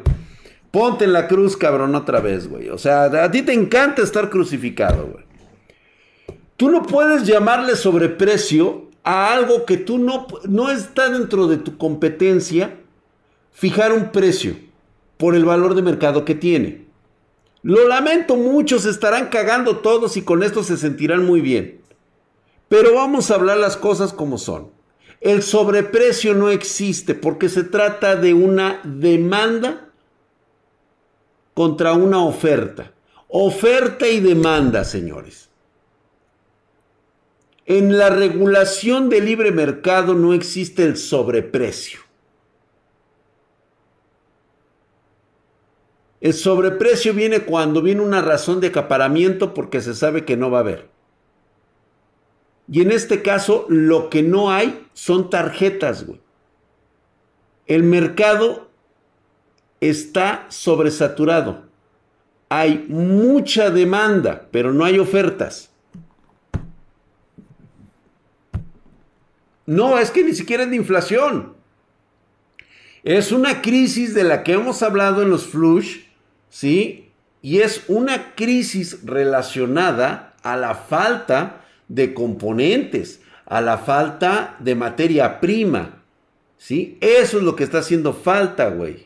Ponte en la cruz, cabrón, otra vez, güey. O sea, a ti te encanta estar crucificado, güey. Tú no puedes llamarle sobreprecio a algo que tú no, no está dentro de tu competencia fijar un precio por el valor de mercado que tiene. Lo lamento, muchos estarán cagando todos y con esto se sentirán muy bien. Pero vamos a hablar las cosas como son. El sobreprecio no existe porque se trata de una demanda contra una oferta. Oferta y demanda, señores. En la regulación de libre mercado no existe el sobreprecio. El sobreprecio viene cuando viene una razón de acaparamiento porque se sabe que no va a haber. Y en este caso, lo que no hay son tarjetas, güey. El mercado está sobresaturado. Hay mucha demanda, pero no hay ofertas. No, es que ni siquiera es de inflación. Es una crisis de la que hemos hablado en los flush, ¿sí? Y es una crisis relacionada a la falta de componentes, a la falta de materia prima. ¿Sí? Eso es lo que está haciendo falta, güey.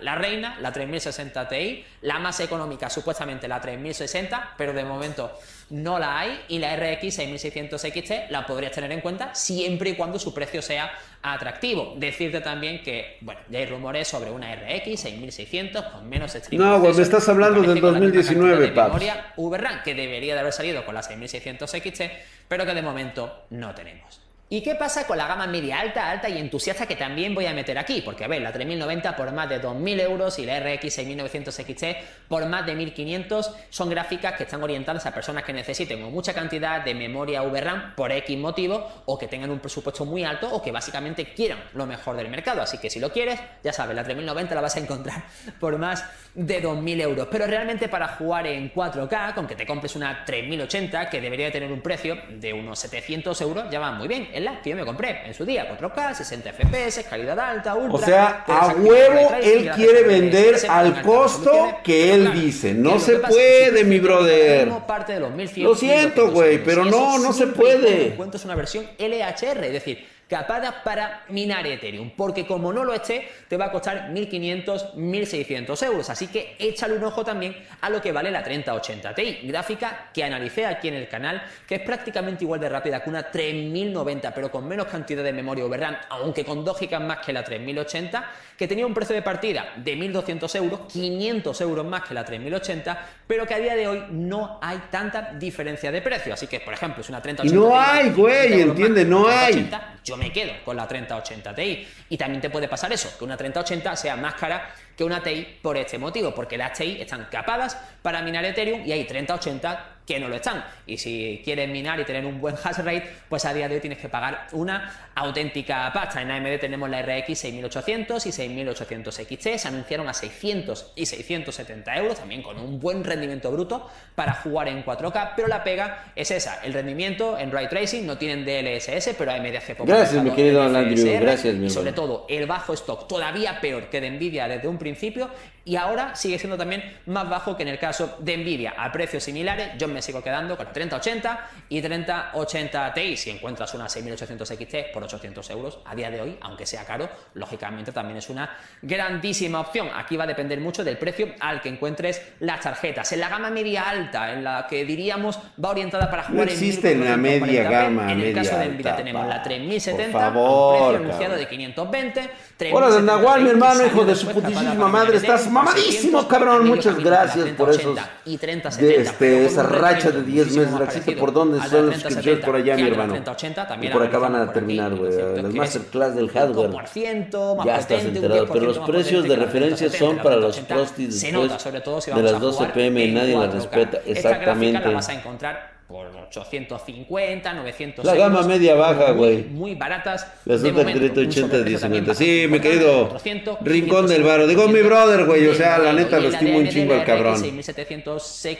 La reina, la 3060 Ti, la más económica, supuestamente la 3060, pero de momento no la hay, y la RX 6600 XT la podrías tener en cuenta siempre y cuando su precio sea atractivo. Decirte también que, bueno, ya hay rumores sobre una RX 6600 con menos. No, pues me estás hablando del 2019, de memoria VRAM, que debería de haber salido con la 6600 XT, pero que de momento no tenemos. ¿Y qué pasa con la gama media alta, alta y entusiasta que también voy a meter aquí? Porque a ver, la 3090 por más de 2.000 euros y la RX 6900 XT por más de 1.500 son gráficas que están orientadas a personas que necesiten mucha cantidad de memoria VRAM por X motivo o que tengan un presupuesto muy alto o que básicamente quieran lo mejor del mercado. Así que si lo quieres, ya sabes, la 3090 la vas a encontrar por más de 2.000 euros. Pero realmente para jugar en 4K, con que te compres una 3080 que debería tener un precio de unos 700 euros, ya va muy bien que yo me compré en su día, 4K, 60 FPS, calidad alta, ultra. O sea, a huevo él quiere vender al costo que él dice. No se puede, mi brother. Lo siento, güey, pero no, no se puede. Es una versión LHR, es decir, capaz para minar Ethereum, porque como no lo esté, te va a costar 1.500, 1.600 euros. Así que échale un ojo también a lo que vale la 3080 Ti, gráfica que analicé aquí en el canal, que es prácticamente igual de rápida que una 3090, pero con menos cantidad de memoria VRAM, aunque con 2 GB más que la 3080 que tenía un precio de partida de 1.200 euros, 500 euros más que la 3080, pero que a día de hoy no hay tanta diferencia de precio. Así que, por ejemplo, es una 3080 No hay, güey, entiende, no hay. yo me quedo con la 3080 Ti. Y también te puede pasar eso, que una 3080 sea más cara que una TI por este motivo, porque las TI están capadas para minar Ethereum y hay 3080 que no lo están. Y si quieres minar y tener un buen hash rate, pues a día de hoy tienes que pagar una auténtica pasta. En AMD tenemos la RX 6800 y 6800 XT, se anunciaron a 600 y 670 euros, también con un buen rendimiento bruto para jugar en 4K, pero la pega es esa, el rendimiento en Ray Tracing, no tienen DLSS, pero AMD hace poco... Gracias, mi querido Andrew, gracias, Y sobre todo, el bajo stock, todavía peor que de Nvidia desde un principio, y ahora sigue siendo también más bajo que en el caso de Nvidia. A precios similares, yo me sigo quedando con la 3080 y 3080 Ti. Si encuentras una 6800 XT por 800 euros a día de hoy, aunque sea caro, lógicamente también es una grandísima opción. Aquí va a depender mucho del precio al que encuentres las tarjetas. En la gama media alta, en la que diríamos va orientada para jugar no existe en la media gama. En el caso de Nvidia tenemos la 3070, por un precio anunciado de 520. Hola, de Nahual, mi hermano, hijo de su putísima madre, estás mamadísimo, cabrón. Muchas gracias por esos. Y 30, de este, esa racha de 10 meses. Laxito, ¿por dónde son los inscripciones por allá, mi hermano? y por acá van a terminar, güey. Las masterclass del hardware. Ya estás enterado. Pero los precios de referencia son para los prostis después de las 12 pm y nadie las respeta. Exactamente. vas a encontrar por 850, 900 La gama media baja, güey. Muy, baratas. Las de 80, 10, Sí, me querido. Rincón del Baro. Digo, mi brother, güey. O sea, la neta lo estimo un chingo al cabrón.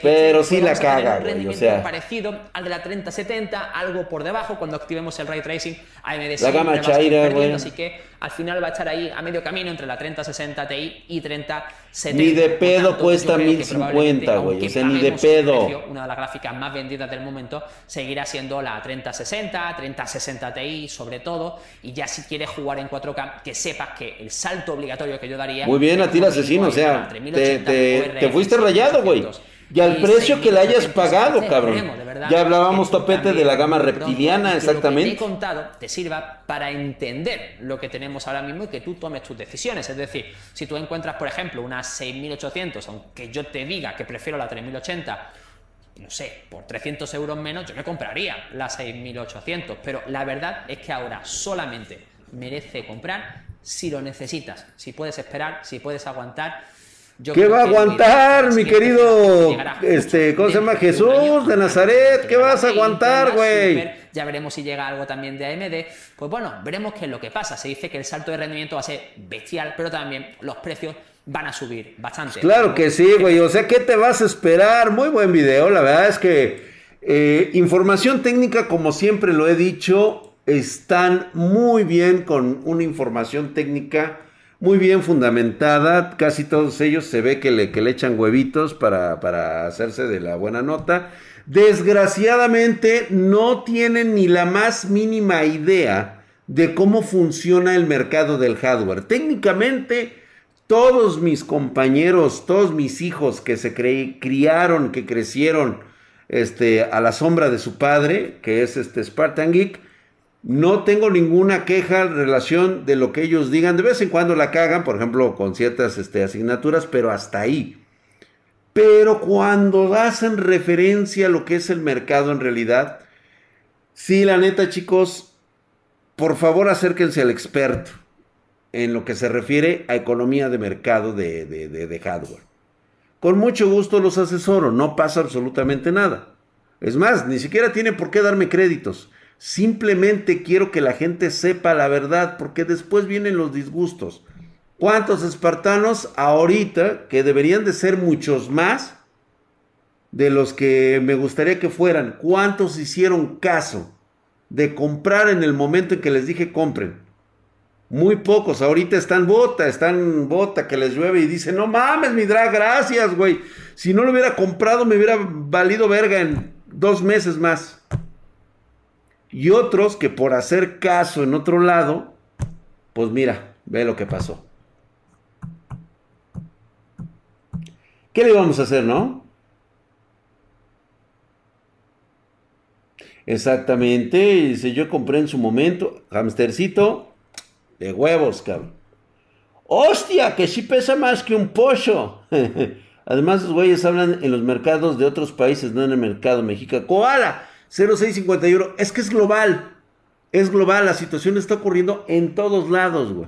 Pero sí la caga, güey. O sea. parecido al de la 3070, algo por debajo. Cuando activemos el ray tracing, AMD La gama Chaira, güey. Así que al final va a estar ahí a medio camino entre la 3060 Ti y 3070. Ni de pedo cuesta 1050, güey. O sea, ni de pedo. una de las gráficas más vendidas del momento seguirá siendo la 3060, 3060 Ti sobre todo. Y ya si quieres jugar en 4K, que sepas que el salto obligatorio que yo daría. Muy bien, a ti asesino, o sea, te, te fuiste rayado, güey. Y al precio que le hayas pagado, cabrón. ya hablábamos, topete, de la gama reptiliana, exactamente. Lo que te he contado te sirva para entender lo que tenemos ahora mismo y que tú tomes tus decisiones. Es decir, si tú encuentras, por ejemplo, una 6800, aunque yo te diga que prefiero la 3080, no sé, por 300 euros menos, yo me compraría la 6800. Pero la verdad es que ahora solamente merece comprar si lo necesitas, si puedes esperar, si puedes aguantar ¿Qué va a aguantar, mi querido, este, ¿cómo se llama? Jesús de Nazaret? ¿Qué vas a aguantar, güey? Ya veremos si llega algo también de AMD. Pues bueno, veremos qué es lo que pasa. Se dice que el salto de rendimiento va a ser bestial, pero también los precios van a subir bastante. Claro que sí, güey. O sea, ¿qué te vas a esperar? Muy buen video. La verdad es que eh, información técnica, como siempre lo he dicho, están muy bien con una información técnica muy bien fundamentada. Casi todos ellos se ve que le, que le echan huevitos para, para hacerse de la buena nota. Desgraciadamente no tienen ni la más mínima idea de cómo funciona el mercado del hardware. Técnicamente, todos mis compañeros, todos mis hijos que se criaron, que crecieron este, a la sombra de su padre, que es este Spartan Geek, no tengo ninguna queja en relación de lo que ellos digan. De vez en cuando la cagan, por ejemplo, con ciertas este, asignaturas, pero hasta ahí. Pero cuando hacen referencia a lo que es el mercado en realidad, sí, la neta, chicos, por favor acérquense al experto en lo que se refiere a economía de mercado de, de hardware. Con mucho gusto los asesoro, no pasa absolutamente nada. Es más, ni siquiera tiene por qué darme créditos. Simplemente quiero que la gente sepa la verdad, porque después vienen los disgustos. ¿Cuántos espartanos ahorita, que deberían de ser muchos más de los que me gustaría que fueran, cuántos hicieron caso de comprar en el momento en que les dije compren? Muy pocos, ahorita están bota, están bota que les llueve y dicen, no mames, mi drag, gracias, güey. Si no lo hubiera comprado, me hubiera valido verga en dos meses más y otros que por hacer caso en otro lado, pues mira, ve lo que pasó. ¿Qué le vamos a hacer, no? Exactamente, dice, yo compré en su momento, hamstercito, de huevos, cabrón. ¡Hostia! Que sí pesa más que un pollo. Además, los güeyes hablan en los mercados de otros países, no en el mercado mexicano. ¡Koala! 0651. Es que es global. Es global. La situación está ocurriendo en todos lados, güey.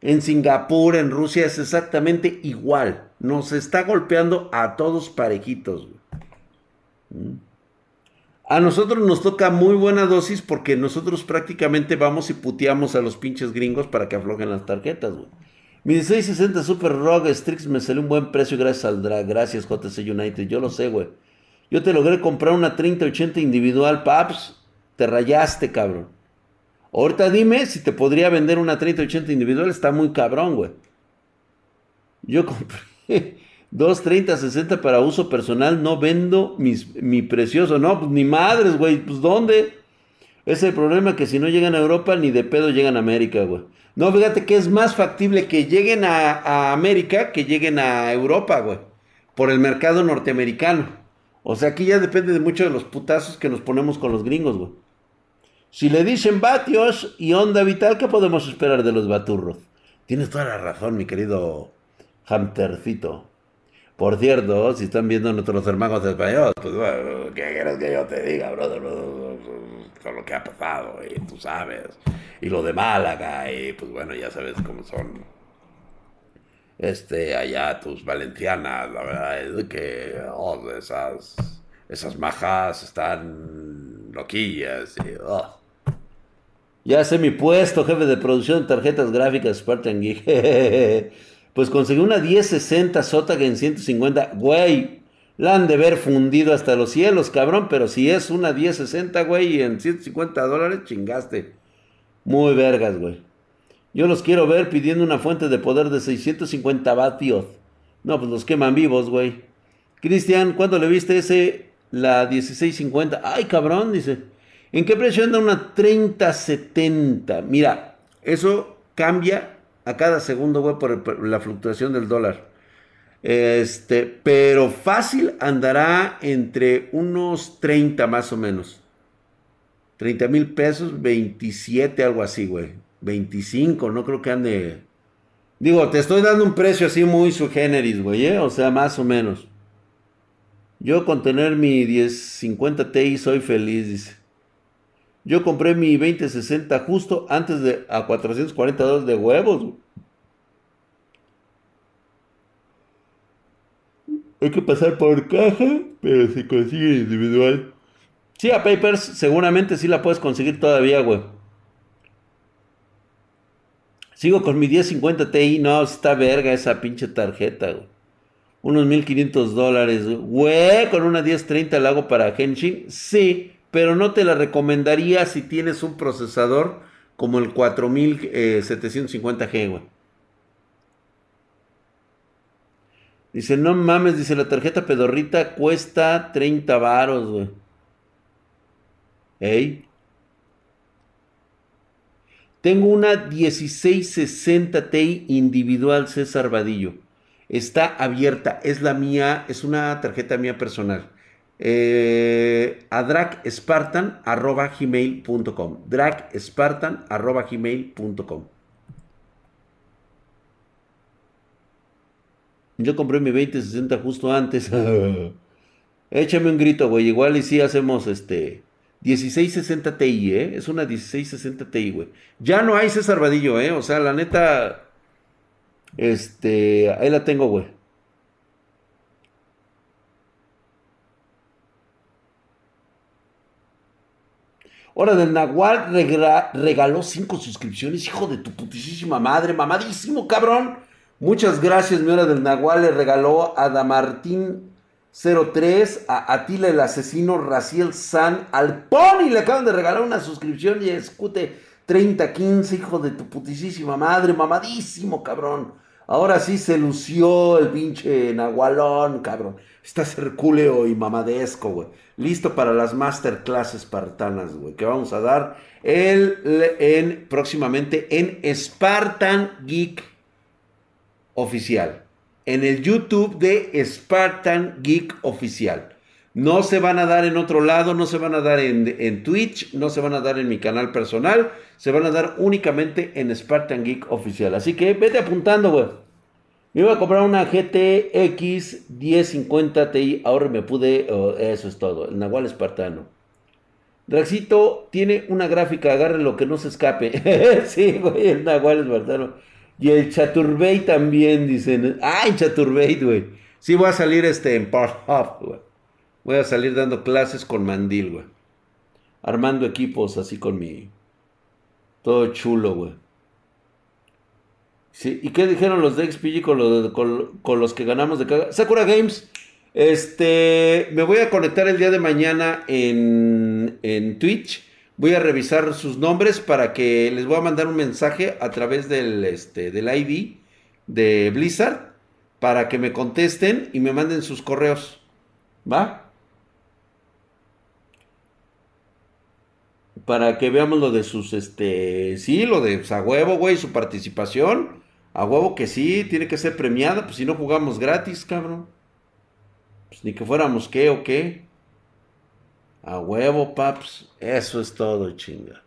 En Singapur, en Rusia es exactamente igual. Nos está golpeando a todos parejitos. Mm. A nosotros nos toca muy buena dosis porque nosotros prácticamente vamos y puteamos a los pinches gringos para que aflojen las tarjetas, güey. Mi 1660 Super Rogue Strix me salió un buen precio gracias al drag. Gracias JC United. Yo lo sé, güey. Yo te logré comprar una 3080 individual, paps. Te rayaste, cabrón. Ahorita dime si te podría vender una 3080 individual. Está muy cabrón, güey. Yo compré dos 3060 para uso personal. No vendo mis, mi precioso. No, pues ni madres, güey. Pues ¿dónde? Es el problema que si no llegan a Europa, ni de pedo llegan a América, güey. No, fíjate que es más factible que lleguen a, a América que lleguen a Europa, güey. Por el mercado norteamericano. O sea, aquí ya depende de mucho de los putazos que nos ponemos con los gringos, güey. Si le dicen vatios y onda vital, ¿qué podemos esperar de los baturros? Tienes toda la razón, mi querido Huntercito. Por cierto, si están viendo nuestros hermanos españoles, pues bueno, ¿qué quieres que yo te diga, brother? Con lo que ha pasado, y tú sabes. Y lo de Málaga, y pues bueno, ya sabes cómo son. Este, allá tus valencianas, la verdad es que oh, esas, esas majas están loquillas. Y, oh. Ya sé mi puesto, jefe de producción de tarjetas gráficas Spartan Geek. Pues conseguí una 1060 Zotac en 150. Güey, la han de ver fundido hasta los cielos, cabrón. Pero si es una 1060, güey, en 150 dólares, chingaste. Muy vergas, güey. Yo los quiero ver pidiendo una fuente de poder de 650 vatios. No, pues los queman vivos, güey. Cristian, ¿cuándo le viste ese? La 1650. Ay, cabrón, dice. ¿En qué precio anda una 3070? Mira, eso cambia a cada segundo, güey, por, la fluctuación del dólar. Este, pero fácil andará entre unos 30 más o menos. 30 mil pesos, 27, algo así, güey. 25, no creo que ande. Digo, te estoy dando un precio así muy su generis, güey, ¿eh? O sea, más o menos. Yo con tener mi 1050 Ti soy feliz, dice. Yo compré mi 2060 justo antes de a 440 dólares de huevos. Hay que pasar por caja, pero se consigue individual. Sí, a Papers seguramente sí la puedes conseguir todavía, güey. Sigo con mi 1050 Ti. No, está verga esa pinche tarjeta, güey. Unos 1500 dólares, güey. Con una 1030 la hago para Henshin. Sí pero no te la recomendaría si tienes un procesador como el 4750G, güey. Dice, no mames, dice, la tarjeta pedorrita cuesta 30 varos, güey. ¿Ey? Tengo una 1660 Ti individual César Vadillo. Está abierta, es la mía, es una tarjeta mía personal eh, a dragspartan.gmail.com dragspartan.gmail.com Yo compré mi 2060 justo antes. Échame un grito, güey. Igual y si hacemos este 1660 Ti, ¿eh? Es una 1660 Ti, güey. Ya no hay César Vadillo, ¿eh? O sea, la neta. Este. Ahí la tengo, güey. Hora del Nahual regaló cinco suscripciones. Hijo de tu putísima madre, mamadísimo, cabrón. Muchas gracias, mi hora del Nahual. Le regaló a Damartín 03, a Atila el asesino, Raciel San, al Pony. Le acaban de regalar una suscripción y escute 3015, hijo de tu putísima madre, mamadísimo, cabrón. Ahora sí se lució el pinche Nahualón, cabrón. Está hercúleo y mamadesco, güey. Listo para las masterclass espartanas, güey. Que vamos a dar en, próximamente en Spartan Geek Oficial. En el YouTube de Spartan Geek Oficial. No se van a dar en otro lado, no se van a dar en, en, Twitch, no se van a dar en mi canal personal, se van a dar únicamente en Spartan Geek Oficial. Así que vete apuntando, güey. Me iba a comprar una GTX 1050 Ti. Ahora me pude. Oh, eso es todo. El Nahual Espartano. Draxito tiene una gráfica. Agarre lo que no se escape. sí, güey. El Nahual Espartano. Y el Chaturbey también, dicen. ¡Ay, Chaturbey, güey! Sí, voy a salir este en Pornhub, güey. Voy a salir dando clases con mandil, güey. Armando equipos así con mi. Todo chulo, güey. ¿Y qué dijeron los de XPG con, los que ganamos de caga? Sakura Games. Este, me voy a conectar el día de mañana en, en Twitch. Voy a revisar sus nombres para que les voy a mandar un mensaje a través del, este, del ID de Blizzard para que me contesten y me manden sus correos. ¿Va? Para que veamos lo de sus, este, sí, lo de a huevo, güey, su participación. A huevo que sí, tiene que ser premiada, pues si no jugamos gratis, cabrón. Pues ni que fuéramos qué o qué. A huevo, paps. Eso es todo, chinga.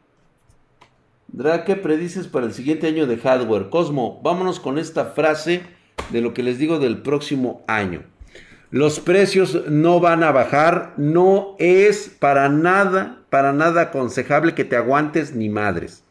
Dra, ¿qué predices para el siguiente año de hardware? Cosmo, vámonos con esta frase de lo que les digo del próximo año. Los precios no van a bajar, no es para nada, para nada aconsejable que te aguantes ni madres.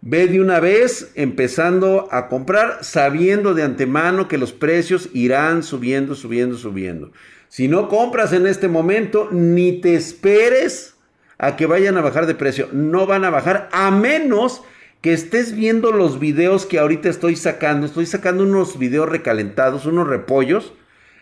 Ve de una vez empezando a comprar sabiendo de antemano que los precios irán subiendo, subiendo, subiendo. Si no compras en este momento, ni te esperes a que vayan a bajar de precio. No van a bajar a menos que estés viendo los videos que ahorita estoy sacando. Estoy sacando unos videos recalentados, unos repollos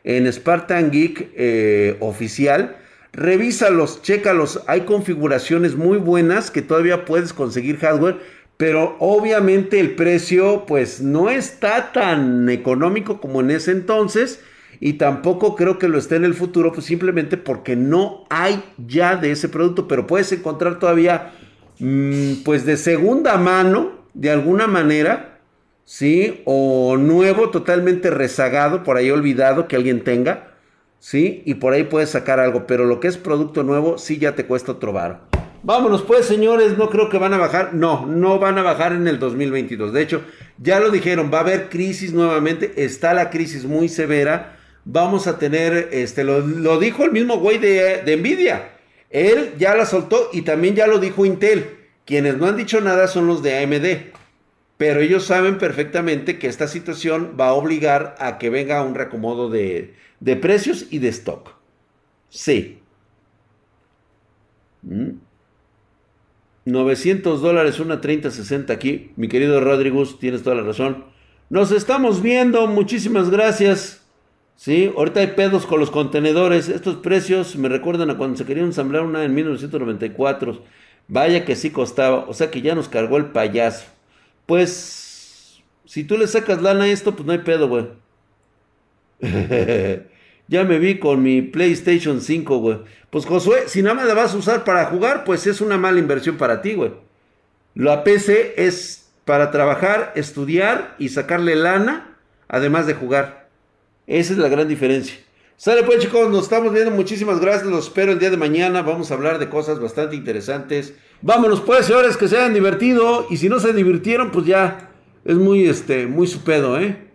en Spartan Geek eh, oficial. Revísalos, chécalos. Hay configuraciones muy buenas que todavía puedes conseguir hardware. Pero obviamente el precio pues no está tan económico como en ese entonces y tampoco creo que lo esté en el futuro, pues simplemente porque no hay ya de ese producto, pero puedes encontrar todavía, mm, pues de segunda mano, de alguna manera, ¿sí? O nuevo, totalmente rezagado, por ahí olvidado que alguien tenga, ¿sí? Y por ahí puedes sacar algo, pero lo que es producto nuevo, sí ya te cuesta otro varo. Vámonos pues, señores, no creo que van a bajar. No, no van a bajar en el 2022. De hecho, ya lo dijeron, va a haber crisis nuevamente. Está la crisis muy severa vamos a tener, este, lo, dijo el mismo güey de, de, Nvidia. Él ya la soltó y también ya lo dijo Intel. Quienes no han dicho nada son los de AMD. Pero ellos saben perfectamente que esta situación va a obligar a que venga un reacomodo de, de precios y de stock. Sí. 900 ¿Mm? dólares, una 3060 aquí. Mi querido Rodrigus, tienes toda la razón. Nos estamos viendo. Muchísimas gracias. Sí, ahorita hay pedos con los contenedores. Estos precios me recuerdan a cuando se querían ensamblar una en 1994. Vaya que sí costaba. O sea que ya nos cargó el payaso. Pues, si tú le sacas lana a esto, pues no hay pedo, güey. ya me vi con mi PlayStation 5, güey. Pues Josué, si nada más la vas a usar para jugar, pues es una mala inversión para ti, güey. La PC es para trabajar, estudiar y sacarle lana, además de jugar. Esa es la gran diferencia. Sale pues chicos, nos estamos viendo. Muchísimas gracias. Los espero el día de mañana. Vamos a hablar de cosas bastante interesantes. Vámonos pues, señores, que se hayan divertido. Y si no se divirtieron, pues ya es muy, este, muy su pedo, ¿eh?